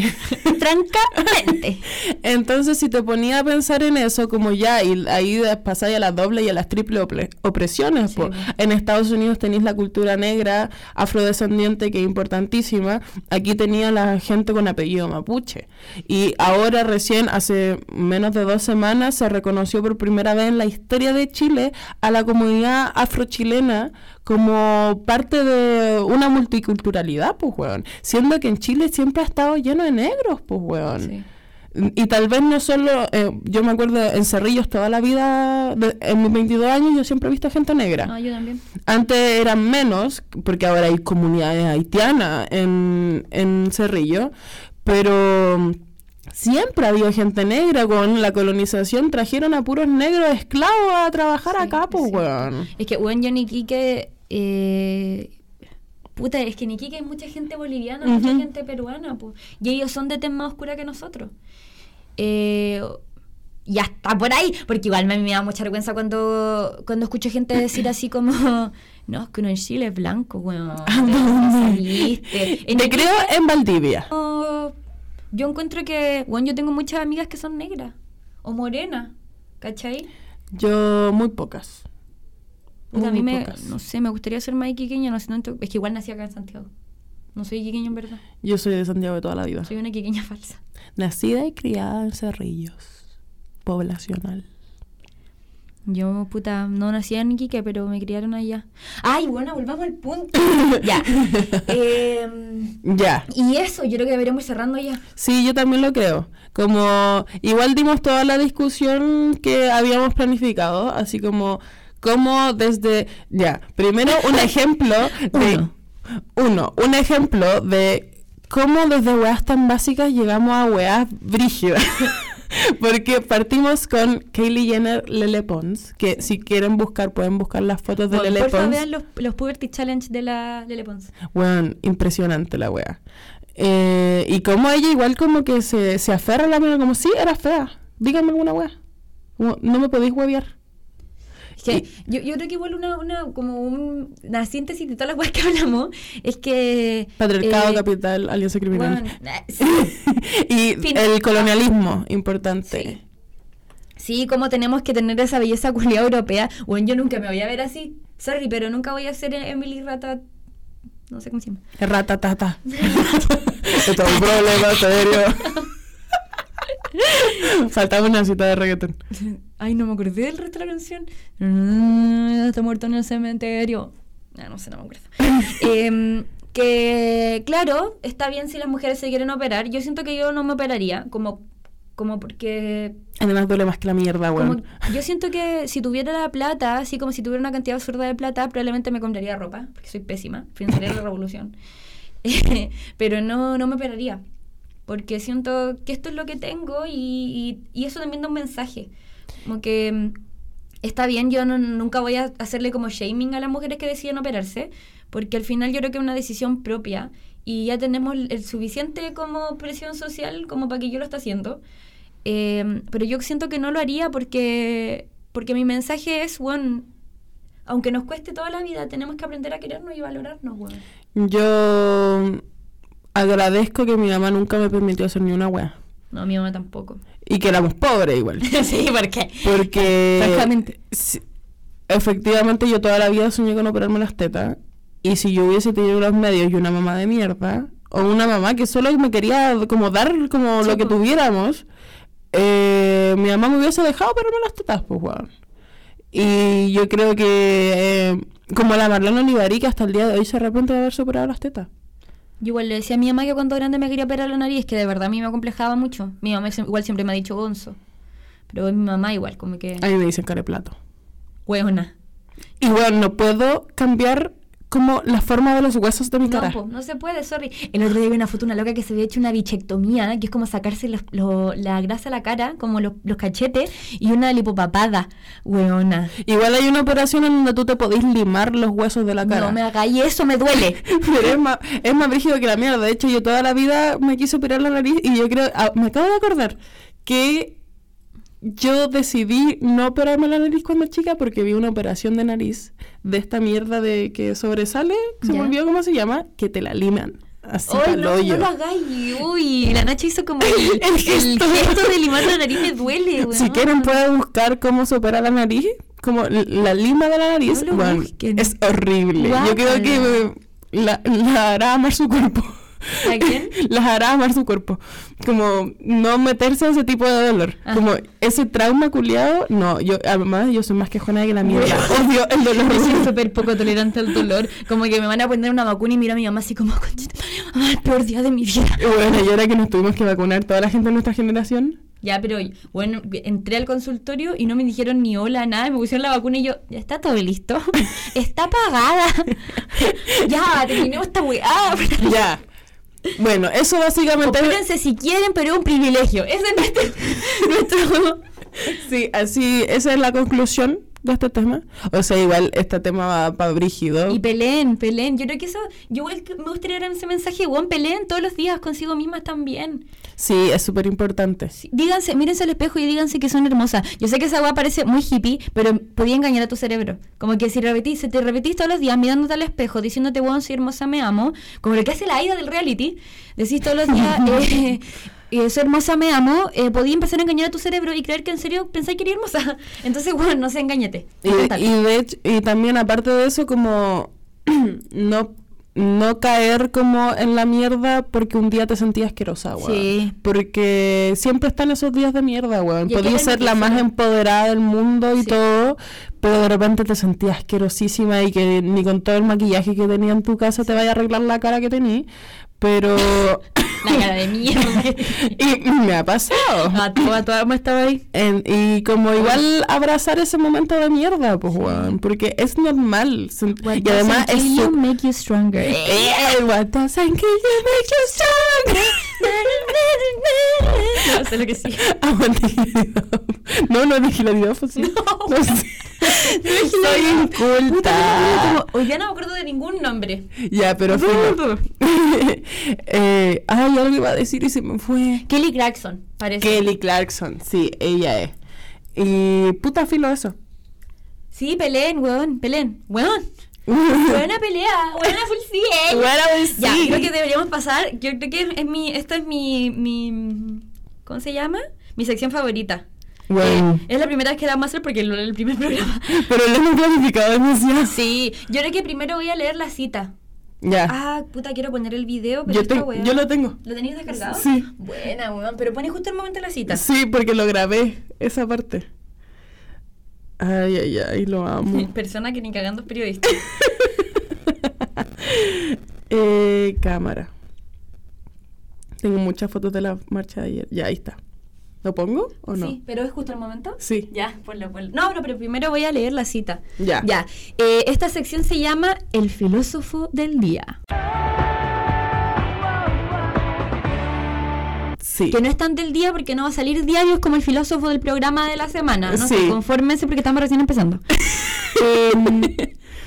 Francamente. Entonces, si te ponía a pensar en eso, como ya, y ahí pasáis a las doble y a las triple opre- opresiones, Sí, en Estados Unidos tenéis la cultura negra, afrodescendiente, que es importantísima. Aquí tenía la gente con apellido mapuche. Y ahora, recién, hace menos de dos semanas, se reconoció por primera vez en la historia de Chile a la comunidad afrochilena como parte de una multiculturalidad, pues, weón. Siendo que en Chile siempre ha estado lleno de negros, pues, weón. Sí. Y tal vez no solo, eh, yo me acuerdo en Cerrillos toda la vida, de- en mis 22 años yo siempre he visto gente negra. No, yo también. Antes eran menos, porque ahora hay comunidades haitianas en, en Cerrillo, pero siempre ha habido gente negra. Con la colonización trajeron a puros negros esclavos a trabajar Sí, acá, es pues, cierto. weón. Es que, bueno, yo en Iquique, eh, puta, es que en Iquique hay mucha gente boliviana, mucha gente peruana, pues, y ellos son de tez más oscura que nosotros. Eh, y hasta por ahí, porque igual me, me da mucha vergüenza cuando, cuando escucho gente decir así como, no, es que uno en Chile es blanco, weón. ¿de dónde saliste?". En Te Iquique, creo en Valdivia. yo encuentro que, bueno, yo tengo muchas amigas que son negras o morenas, ¿cachai? Yo muy pocas. A mí me, pocas. no sé, me gustaría ser más iquiqueña, no sé tanto- es que igual nací acá en Santiago. No soy iquiqueña en verdad, Yo soy de Santiago de toda la vida. soy una iquiqueña falsa. Nacida y criada en Cerrillos. Poblacional. Yo, puta, no nací en Iquique, pero me criaron allá. Ay, bueno, volvamos al punto. ya. Em, Ya. y eso, yo creo que deberíamos ir cerrando ya. Sí, yo también lo creo. Como igual dimos toda la discusión que habíamos planificado, así como como desde ya, primero un ejemplo de Uno. uno, un ejemplo de cómo desde weas tan básicas llegamos a weas brígidas. Porque partimos con Kylie Jenner Lele Pons, que si quieren buscar, pueden buscar las fotos de Bueno, Lele Pons. vean los, los Puberty Challenge de la Lele Pons. Weón, impresionante la wea. Eh, y como ella igual como que se, se aferra a la mina como, sí, era fea. Díganme alguna wea. Como, no me podéis huevear. Que yo, yo creo que igual una, una, como un- una síntesis de todas las cosas que hablamos es que... Patriarcado, eh, capital, alianza criminal. bueno, eh, sí, y Fin. el colonialismo, importante. Sí. Sí, como tenemos que tener esa belleza culiada europea. Bueno, yo nunca me voy a ver así. Sorry, pero nunca voy a ser Emily Rata. No sé cómo se llama. Ratatata. Esto es un problema serio. Faltaba una cita de reggaetón. Ay, no me acordé del resto de la canción. Mm, Está muerto en el cementerio. Ah, no sé, no me acuerdo. Em, que, claro, está bien si las mujeres se quieren operar. Yo siento que yo no me operaría, como, como porque Además duele más que la mierda, weón. yo siento que si tuviera la plata, así como si tuviera una cantidad absurda de plata, probablemente me compraría ropa, porque soy pésima, financiaría la revolución. Pero no, no me operaría, porque siento que esto es lo que tengo y, y- y eso también da un mensaje. Como que mm, está bien, yo no- nunca voy a hacerle como shaming a las mujeres que deciden operarse, porque al final yo creo que es una decisión propia y ya tenemos el, suficiente como presión social como para que yo lo esté haciendo. Eh, pero yo siento que no lo haría porque, porque mi mensaje es, bueno, aunque nos cueste toda la vida, tenemos que aprender a querernos y valorarnos, weón. Yo agradezco que mi mamá nunca me permitió hacer ni una wea. No, mi mamá tampoco. Y que éramos pobres igual. sí, ¿por qué? Porque Francamente. sí, efectivamente yo toda la vida soñé con operarme las tetas. Y si yo hubiese tenido los medios y una mamá de mierda, o una mamá que solo me quería como dar como Sí, lo que tuviéramos, eh, mi mamá me hubiese dejado operarme las tetas, pues weón. Y yo creo que eh, como la Marlene Olivari que hasta el día de hoy se arrepiente de haberse operado las tetas. Yo igual le decía a mi mamá que cuando grande me quería operar la nariz, que de verdad a mí me acomplejaba mucho. Mi mamá igual siempre me ha dicho gonzo. Pero mi mamá igual, como que... A mí me dicen careplato. Hueona. Y bueno, no puedo cambiar como la forma de los huesos de mi No, cara. po, no se puede, sorry. El otro día vi una foto una loca que se había hecho una bichectomía, que es como sacarse los- lo- la grasa a la cara, como los, los cachetes, y una lipopapada. Hueona. Igual hay una operación en donde tú te podés limar los huesos de la cara. No me hagáis eso, me duele. Pero es más, es más brígido que la mierda. De hecho, yo toda la vida me quise operar la nariz y yo creo, ah, me acabo de acordar que yo decidí no operarme la nariz cuando chica porque vi una operación de nariz de esta mierda de que sobresale, se me Ya. olvidó cómo se llama, que te la liman. Así Ay, no, hoyo. no lo. Uy, la Nacha hizo como el, El el gesto. de limar la nariz, me duele, Si weón. quieren pueden buscar cómo se opera la nariz, como la lima de la nariz. No bueno, es horrible. Yo creo que la, la hará amar su cuerpo. ¿A quién? Las hará amar su cuerpo. Como no meterse en ese tipo de dolor. Ajá. Como ese trauma culiado. No, yo además yo soy más quejona que la mierda. Odio el dolor. Yo soy súper poco tolerante al dolor. Como que me van a poner una vacuna y miro a mi mamá así como, "Conchita mamá, el peor día de mi vida. Bueno, y ahora que nos tuvimos que vacunar toda la gente de nuestra generación. Ya, pero bueno, entré al consultorio y no me dijeron ni hola, nada. Me pusieron la vacuna y yo, ya está todo listo. está pagada. ya, terminemos esta weá. Ya. Bueno, eso básicamente. Opérense si quieren, pero es un privilegio. Ese es nuestro. nuestro Sí, así, esa es la conclusión de este tema. O sea, igual este tema va para brígido. y peleen, peleen. Yo creo que eso. Yo igual me gustaría dar ese mensaje, weón, peleen todos los días consigo mismas también. Sí, es súper importante. Sí, Díganse, mírense al espejo y díganse que son hermosas. Yo sé que esa weá parece muy hippie, pero podía engañar a tu cerebro. Como que si repetís, si te repetís todos los días mirándote al espejo, diciéndote, weón, soy hermosa, me amo, como lo que hace la ida del reality, decís todos los días, eh, eh, soy hermosa, me amo, eh, podía empezar a engañar a tu cerebro y creer que en serio pensáis que eres hermosa. Entonces, weón, no sé, engañate. Y, y de hecho, y también aparte de eso, como no, no caer como en la mierda porque un día te sentías asquerosa, weón. Sí. Porque siempre están esos días de mierda, weón. Podías ser la más empoderada del mundo y Sí. todo, pero de repente te sentías asquerosísima y que ni con todo el maquillaje que tenía en tu casa te vaya a arreglar la cara que tenías. Pero... La cara de mierda. y me ha pasado. a estado ahí. En- y como igual abrazar ese momento de mierda, pues, weón, porque es normal. What y además es you make you stronger. Eh, What doesn't kill you make you strong. No sé lo que sí. Aguante Giladidov. No, no de Giladidov, ¿o sí? No. sé. Soy inculta. hoy día no me acuerdo de ningún nombre. Ya, pero eh, ay, algo iba a decir y se me fue. Kelly Clarkson, parece. Kelly Clarkson, sí, ella es. Y puta filo eso. Sí, peleen, weón, peleen. Weón. Buena pelea, buena full cien. Bueno, pues, Ya, sí. creo que deberíamos pasar. Yo creo que es mi, esta es mi, mi, ¿cómo se llama? Mi sección favorita. Es la primera vez que la vamos a hacer porque es el primer programa. Pero lo hemos planificado demasiado. Sí, yo creo que primero voy a leer la cita. Ya. Ah, puta, quiero poner el video, pero yo, esta te- weá- yo lo tengo. ¿Lo tenéis descargado? Sí. Buena, weón, pero pone justo el momento de la cita. Sí, porque lo grabé, esa parte. Ay, ay, ay, lo amo. Persona que ni cagando es periodista. Eh, cámara. Tengo muchas fotos de la marcha de ayer. Ya, ahí está. ¿Lo pongo o no? Sí, pero es justo el momento. Sí. Ya, ponlo, ponlo. No, no, pero primero voy a leer la cita. Ya. Ya. Eh, esta sección se llama El filósofo del día. Sí. Que no es tan del día porque no va a salir diarios como el filósofo del programa de la semana. No Sí. confórmense porque estamos recién empezando. Em,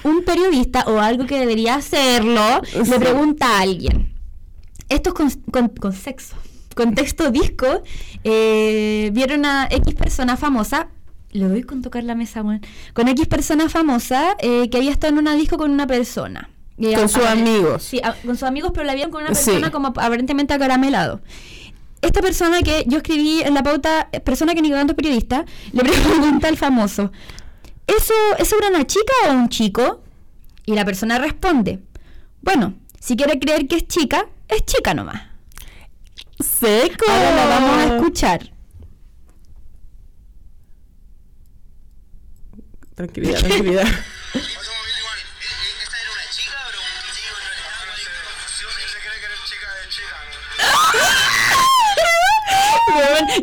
un periodista o algo que debería hacerlo Sí. le pregunta a alguien. Esto es con, con- con sexo. Contexto disco. eh, Vieron a X persona famosa. Le doy con tocar la mesa, weón. Con X persona famosa eh, que había estado en una disco con una persona. Eh, Con a- sus a- amigos. Sí, a- con sus amigos, pero la vieron con una Sí. persona como aparentemente acaramelado. Esta persona que yo escribí en la pauta, eh, persona que ni es periodista, le pregunta al famoso, ¿eso, ¿eso era una chica o un chico? Y la persona responde, bueno, si quiere creer que es chica, es chica nomás. Seco. Ahora la vamos a escuchar. Tranquilidad, tranquilidad.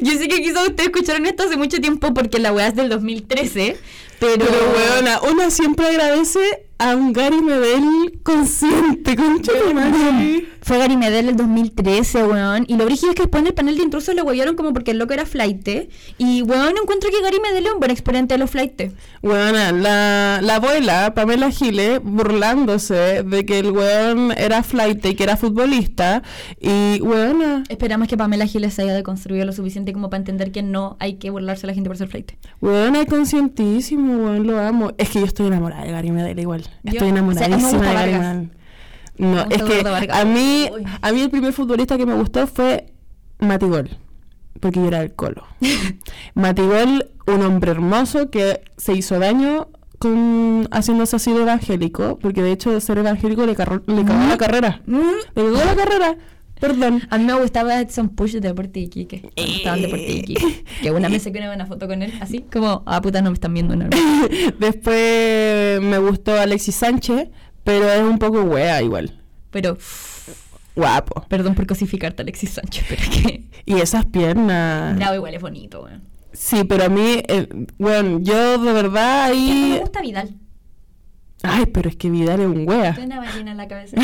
Yo sé que quizás ustedes escucharon esto hace mucho tiempo porque la weá es del 2013, pero... Pero, weona, una siempre agradece a un Gary Medel consciente, concha de madre. Fue Gary Medel el 2013, weón. Y lo brígido es que después en el panel de intrusos lo huevearon como porque el loco era flight. Y, weón, encuentro que Gary Medel es un buen exponente de los flight. Weona, la, la abuela, Pamela Giles, burlándose de que el weón era flight y que era futbolista. Y, weona, Esperamos que Pamela Giles se haya deconstruido lo suficiente como para entender que no hay que burlarse de la gente por ser flight. weona, es conscientísimo, weón, lo amo. Es que yo estoy enamorada de Gary Medel igual. Estoy o sea, enamoradísima me gusta de Gary. Medel. No, es que a mí, Uy. a mí el primer futbolista que me gustó fue Matigol, porque yo era el colo. Matigol, un hombre hermoso que se hizo daño con haciéndose así de evangélico, porque de hecho ser evangélico le, le cagó la carrera. Le cagó la carrera, perdón. A mí me gustaba Edson Push de Deporte de Iquique. Cuando estaba en Deporte de Iquique. Que una vez saqué una buena foto con él, así como, ah, puta, no me están viendo. No. Después me gustó Alexis Sánchez, pero es un poco wea igual. Pero, Guapo. perdón por cosificarte, Alexis Sánchez, pero que Y esas piernas. Bravo igual es bonito, weón. Sí, pero a mí, eh, bueno, yo de verdad Me ahí... gusta Vidal. Ay, pero es que Vidal es un wea. Tiene una ballena en la cabeza.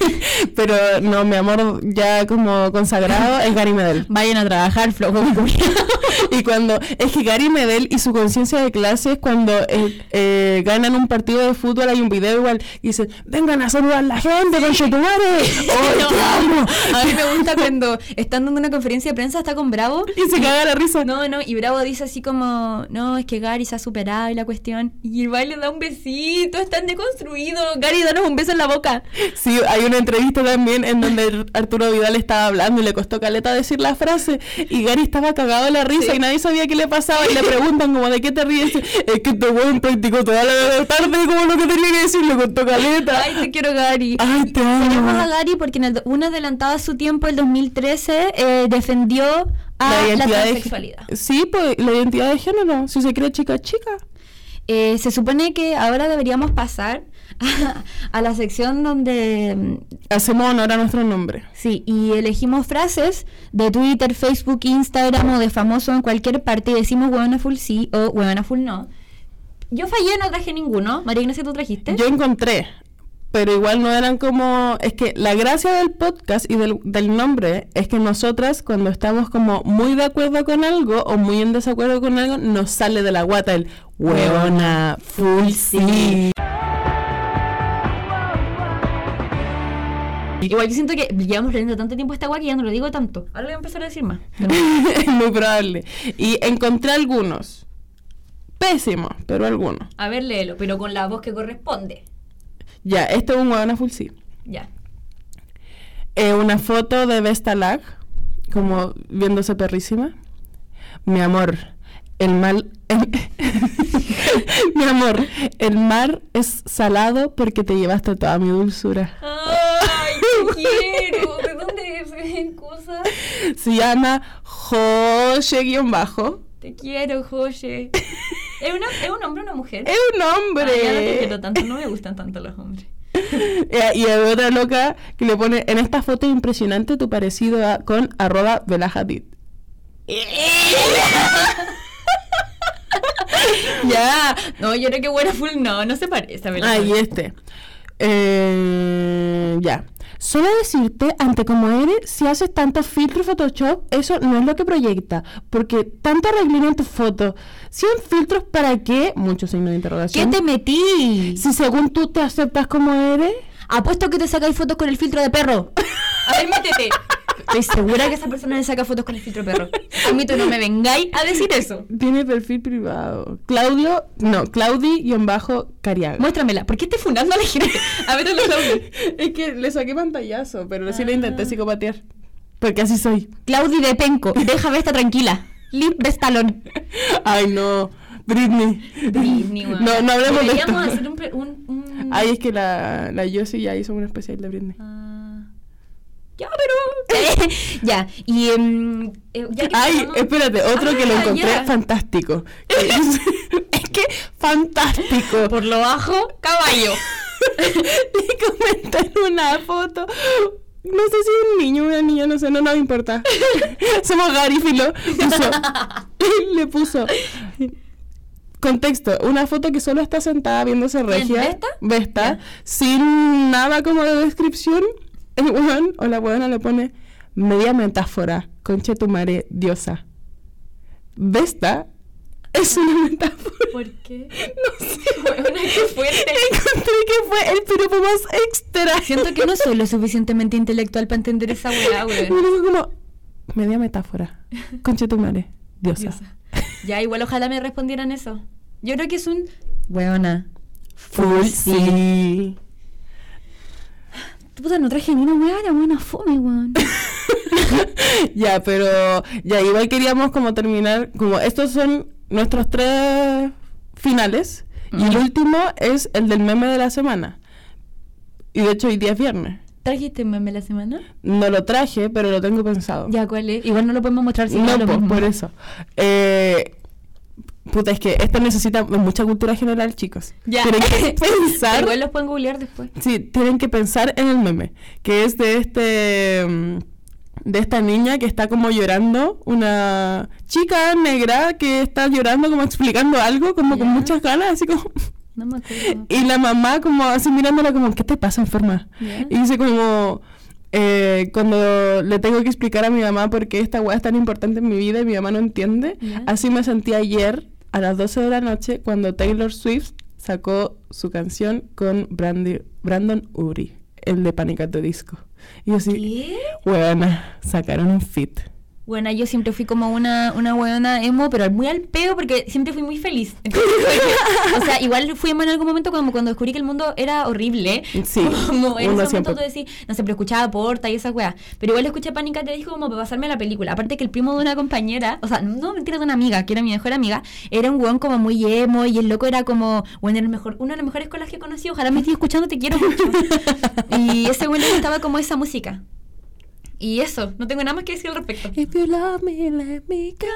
pero no, mi amor ya como consagrado es Gary Medel. Vayan a trabajar, flojo. y cuando, es que Gary Medel y su conciencia de clase es cuando eh, eh, ganan un partido de fútbol, hay un video igual, y dicen, vengan a saludar a la gente, con Chetumare. ¡Oh, te amo! A mí me gusta cuando están dando una conferencia de prensa, está con Bravo. Y se caga la risa. No, no, y Bravo dice así como, no, es que Gary se ha superado y la cuestión. Y el baile da un besito, están deconstruidos. Gary, danos un beso en la boca. Sí, hay una entrevista también en donde Arturo Vidal estaba hablando y le costó caleta decir la frase y Gary estaba cagado de la risa Sí. y nadie sabía qué le pasaba y le preguntan como de qué te ríes. Es que este weón practicó toda la tarde como lo que tenía que decir, le contó caleta. Ay, te quiero, Gary. Ay, te Tenemos a amo. Gary porque en el, do- un adelantado a su tiempo, el 2013, eh, defendió a la, de- transexualidad. Sí, pues la identidad de género. Si se cree chica, chica. Eh, se supone que ahora deberíamos pasar a, a la sección donde mm, Hacemos honor a nuestro nombre. Sí, y elegimos frases de Twitter, Facebook, Instagram o de famoso en cualquier parte y decimos huevona full sí o huevona full no. Yo fallé, no traje ninguno. María Ignacia, ¿tú trajiste? Yo encontré, pero igual no eran como... Es que la gracia del podcast y del, del nombre es que nosotras cuando estamos como muy de acuerdo con algo o muy en desacuerdo con algo, nos sale de la guata el hueona, full sí. Igual yo siento que llevamos leyendo tanto tiempo esta guay que ya no lo digo tanto. Ahora le voy a empezar a decir más. es muy probable. Y encontré algunos. Pésimos, pero algunos. A ver, léelo, pero con la voz que corresponde. Ya, este es un hueona full sí. Ya. Eh, una foto de Vestalag, como viéndose perrísima. Mi amor, el mal. Mi amor, el mar es salado porque te llevaste toda mi dulzura. ¡Ay, te quiero! ¿De dónde es cosa? Se llama José-bajo. Te quiero, José. ¿Es, una, ¿Es un hombre o una mujer? Es un hombre. Ah, ya no te quiero tanto, no me gustan tanto los hombres. Eh, y hay otra loca que le pone, en esta foto impresionante tu parecido a- con arroba Belahadid. ya, no, yo creo que buena full no, no se parece, a. Ah, este. Eh, ya. Solo decirte, ante como eres, si haces tantos filtros Photoshop, eso no es lo que proyecta. Porque tanto arreglín en tus fotos. Si en filtros, ¿para qué? Muchos signos de ¿Qué interrogación. te metí? Si según tú te aceptas como eres, Apuesto que te sacáis fotos con el filtro de perro. A ver, métete. Estoy segura que esa persona le saca fotos con el filtro de perro. A mí tú no me vengáis a decir eso. tiene perfil privado. Claudio, no, Claudi-Cariaga. Muéstramela. ¿Por qué estás fundando a la gente? A ver, los Claudi. Es que le saqué pantallazo, pero sí le Ah. intenté psicopatear. Porque así soy. Claudi de Penco. Déjame estar tranquila. Limp Bestalón. Ay, no. Britney. Britney. No, no hablemos de esto. Hacer un... un, un- Ay, es que la, la Yossi ya hizo un especial de Britney. Ah. Ya, pero... ya, y... eh, ya que Ay, espérate, otro que lo Ah, encontré fantástico. Es, es que fantástico. Por lo bajo, caballo. Le comenté en una foto. No sé si es un niño o una niña, no sé, no nos importa. Somos garífilo. Le puso. Contexto, una foto que solo está sentada viéndose regia. ¿Vesta? Vesta, sin nada como de descripción. El weón o la weona le pone media metáfora, conche tu madre, diosa. Vesta es una metáfora. ¿Por qué? No sé. Weona, qué fuerte. Encontré que fue el piropo más extra. Siento que no soy lo suficientemente intelectual para entender esa weá, Y weón. luego como media metáfora. Conche tu madre, diosa. Diosa. Ya, igual ojalá me respondieran eso. Yo creo que es un... Weona. Full sí. Puta, no traje ni una weá, la buena fome, weón. ya, pero ya igual queríamos como terminar, como estos son nuestros tres finales y el último es el del meme de la semana. Y de hecho hoy día es viernes. ¿Trajiste meme la semana? No lo traje, pero lo tengo pensado. Ya, ¿cuál es? Igual no lo podemos mostrar si no, es lo po, mismo. por eso. Eh, puta, es que esto necesita mucha cultura general, chicos. Ya. Tienen que pensar. Igual los pueden googlear después. Sí, tienen que pensar en el meme, que es de este mm, de esta niña que está como llorando, una chica negra que está llorando como explicando algo, como con muchas ganas, así como No me acuerdo. y la mamá como así mirándola como ¿qué te pasa, enferma? Ya. Y dice como eh, cuando le tengo que explicar a mi mamá por qué esta weá es tan importante en mi vida y mi mamá no entiende, Ya. así me sentí ayer a las 12 de la noche cuando Taylor Swift sacó su canción con Brandy- Brandon Uri, el de Panic! at the Disco. Y yo así, ¿Qué? weona, sacaron un fit. Bueno, yo siempre fui como una, una weona emo, pero muy al peo porque siempre fui muy feliz. O sea, igual fui emo en algún momento como cuando descubrí que el mundo era horrible. Sí, Como en ese siempre- momento tú decís, no sé, pero escuchaba Porta y esas weas. Pero igual escuché Pánica te dijo como para pasarme la película. Aparte que el primo de una compañera, o sea, no mentira de una amiga, que era mi mejor amiga, era un weón como muy emo y el loco era como, bueno, era el mejor, uno de los mejores colas que conocí. Ojalá me estés escuchando, te quiero mucho. y ese weón le gustaba como esa música. Y eso, no tengo nada más que decir al respecto. If you love me, let me go.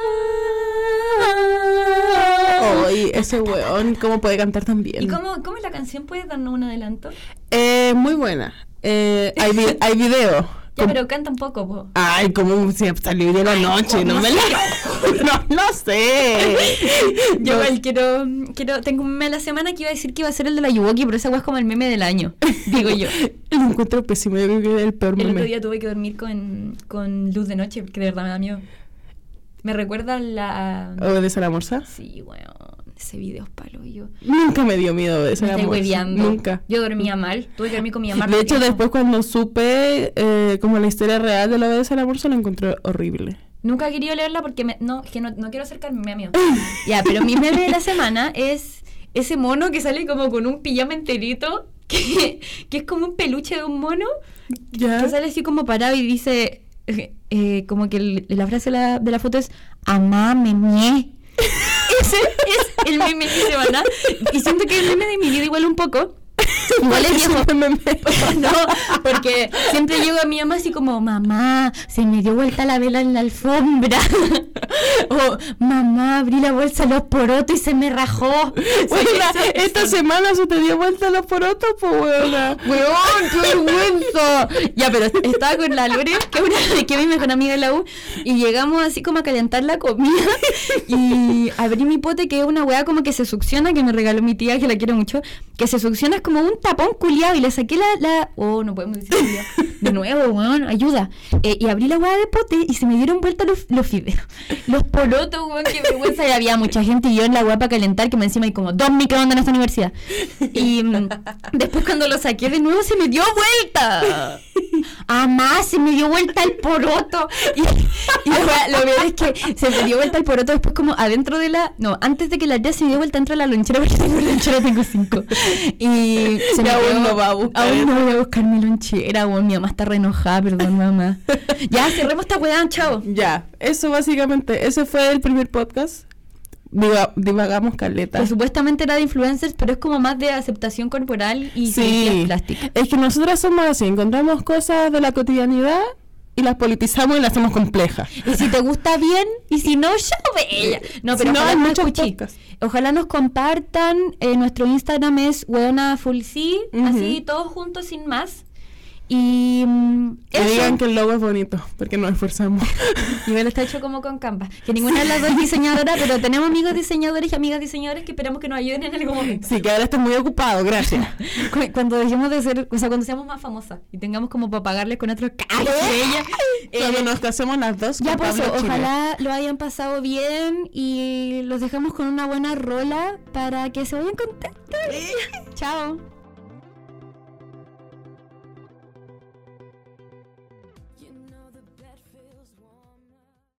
Ay, ese weón, ¿cómo puede cantar tan bien? ¿Y cómo, cómo es la canción? ¿Puedes darnos un adelanto? Eh, muy buena. Eh, hay, vi- hay video. Ya, pero canta un poco, po. Ay, como si salió de la noche, no, no me la... no, no sé. Yo igual quiero, quiero, tengo un meme de la semana que iba a decir que iba a ser el de la Yuwoki, pero esa weá es como el meme del año, digo yo. Lo encuentro pésimo, yo creo que es el peor El meme. otro día tuve que dormir con, con luz de noche, porque de verdad me da miedo. Me recuerda la... ¿Obedece a la morsa? Sí, weón, ese video es palo, yo... Nunca me dio miedo de Me estoy hueveando. Nunca. Yo dormía mal, tuve que dormir con mi mamá. De hecho, después cuando supe eh, como la historia real de la obedece a la morsa, lo encontré horrible. Nunca he querido leerla porque me, no, es que no, no quiero acercarme, me da miedo. ya, pero mi meme de la semana es ese mono que sale como con un pijama enterito, que, que es como un peluche de un mono, ¿Ya? que sale así como parado y dice, eh, eh, como que el- la frase de la, de la foto es, amá, me mié. Ese es el meme de mi semana. Y siento que el meme de mi vida igual un poco. Igual es viejo. No, porque siempre llego a mi mamá así como, mamá, se me dio vuelta la vela en la alfombra. o, mamá, abrí la bolsa los porotos y se me rajó. Eso- esta eso- semana se te dio vuelta los porotos, pues weona. ¡Weón, qué vergüenza! Ya, pero estaba con la Lore, que es una que es mi mejor amiga de la U, y llegamos así como a calentar la comida y abrí mi pote, que es una weá como que se succiona, que me regaló mi tía, que la quiero mucho, que se succiona es como un tapón culiado y le saqué la... la... Oh, no podemos decir. De nuevo, weón, ayuda. Eh, y abrí la weá de pote y se me dieron vuelta los, los fideos. Los porotos, weón, qué vergüenza. Y había mucha gente y yo en la weá para calentar, que me encima hay como dos microondas en esta universidad. Y mm, después cuando lo saqué de nuevo se me dio vuelta. Ah, más, se me dio vuelta el poroto. Y, y lo, wea- lo peor es que se me dio vuelta el poroto después como adentro de la... No, antes de que la tía se me dio vuelta dentro de la lonchera, porque tengo lonchera, tengo cinco. Y se me aún no va a buscar Aún no voy a buscar mi lonchera, weón. Mi mamá está re enojada, perdón, mamá. Ya, cerremos esta weá, chao. Ya, eso básicamente, ese fue el primer podcast. Diva- divagamos caleta. Que supuestamente era de influencers, pero es como más de aceptación corporal y Sí, plásticas. es que nosotras somos así, encontramos cosas de la cotidianidad y las politizamos y las hacemos complejas. Y si te gusta bien, y si no, ya ve. No, pero Si no, ojalá hay nos. Ojalá nos compartan. eh, nuestro Instagram es weona full sí, Ujú. así todos juntos sin más. Y mm, Que eso. digan que el logo es bonito, porque nos esforzamos. Y me lo está hecho como con Canva. Que ninguna de las dos es diseñadora, pero tenemos amigos diseñadores y amigas diseñadoras que esperamos que nos ayuden en algún momento. sí, que ahora estás muy ocupado, gracias. Cu- Cuando dejemos de ser, o sea, cuando seamos más famosas y tengamos como para pagarles con de ella. eh, Cuando nos casemos las dos, Ya, pues, ojalá lo hayan pasado bien y los dejamos con una buena rola para que se vayan contentos. Chao.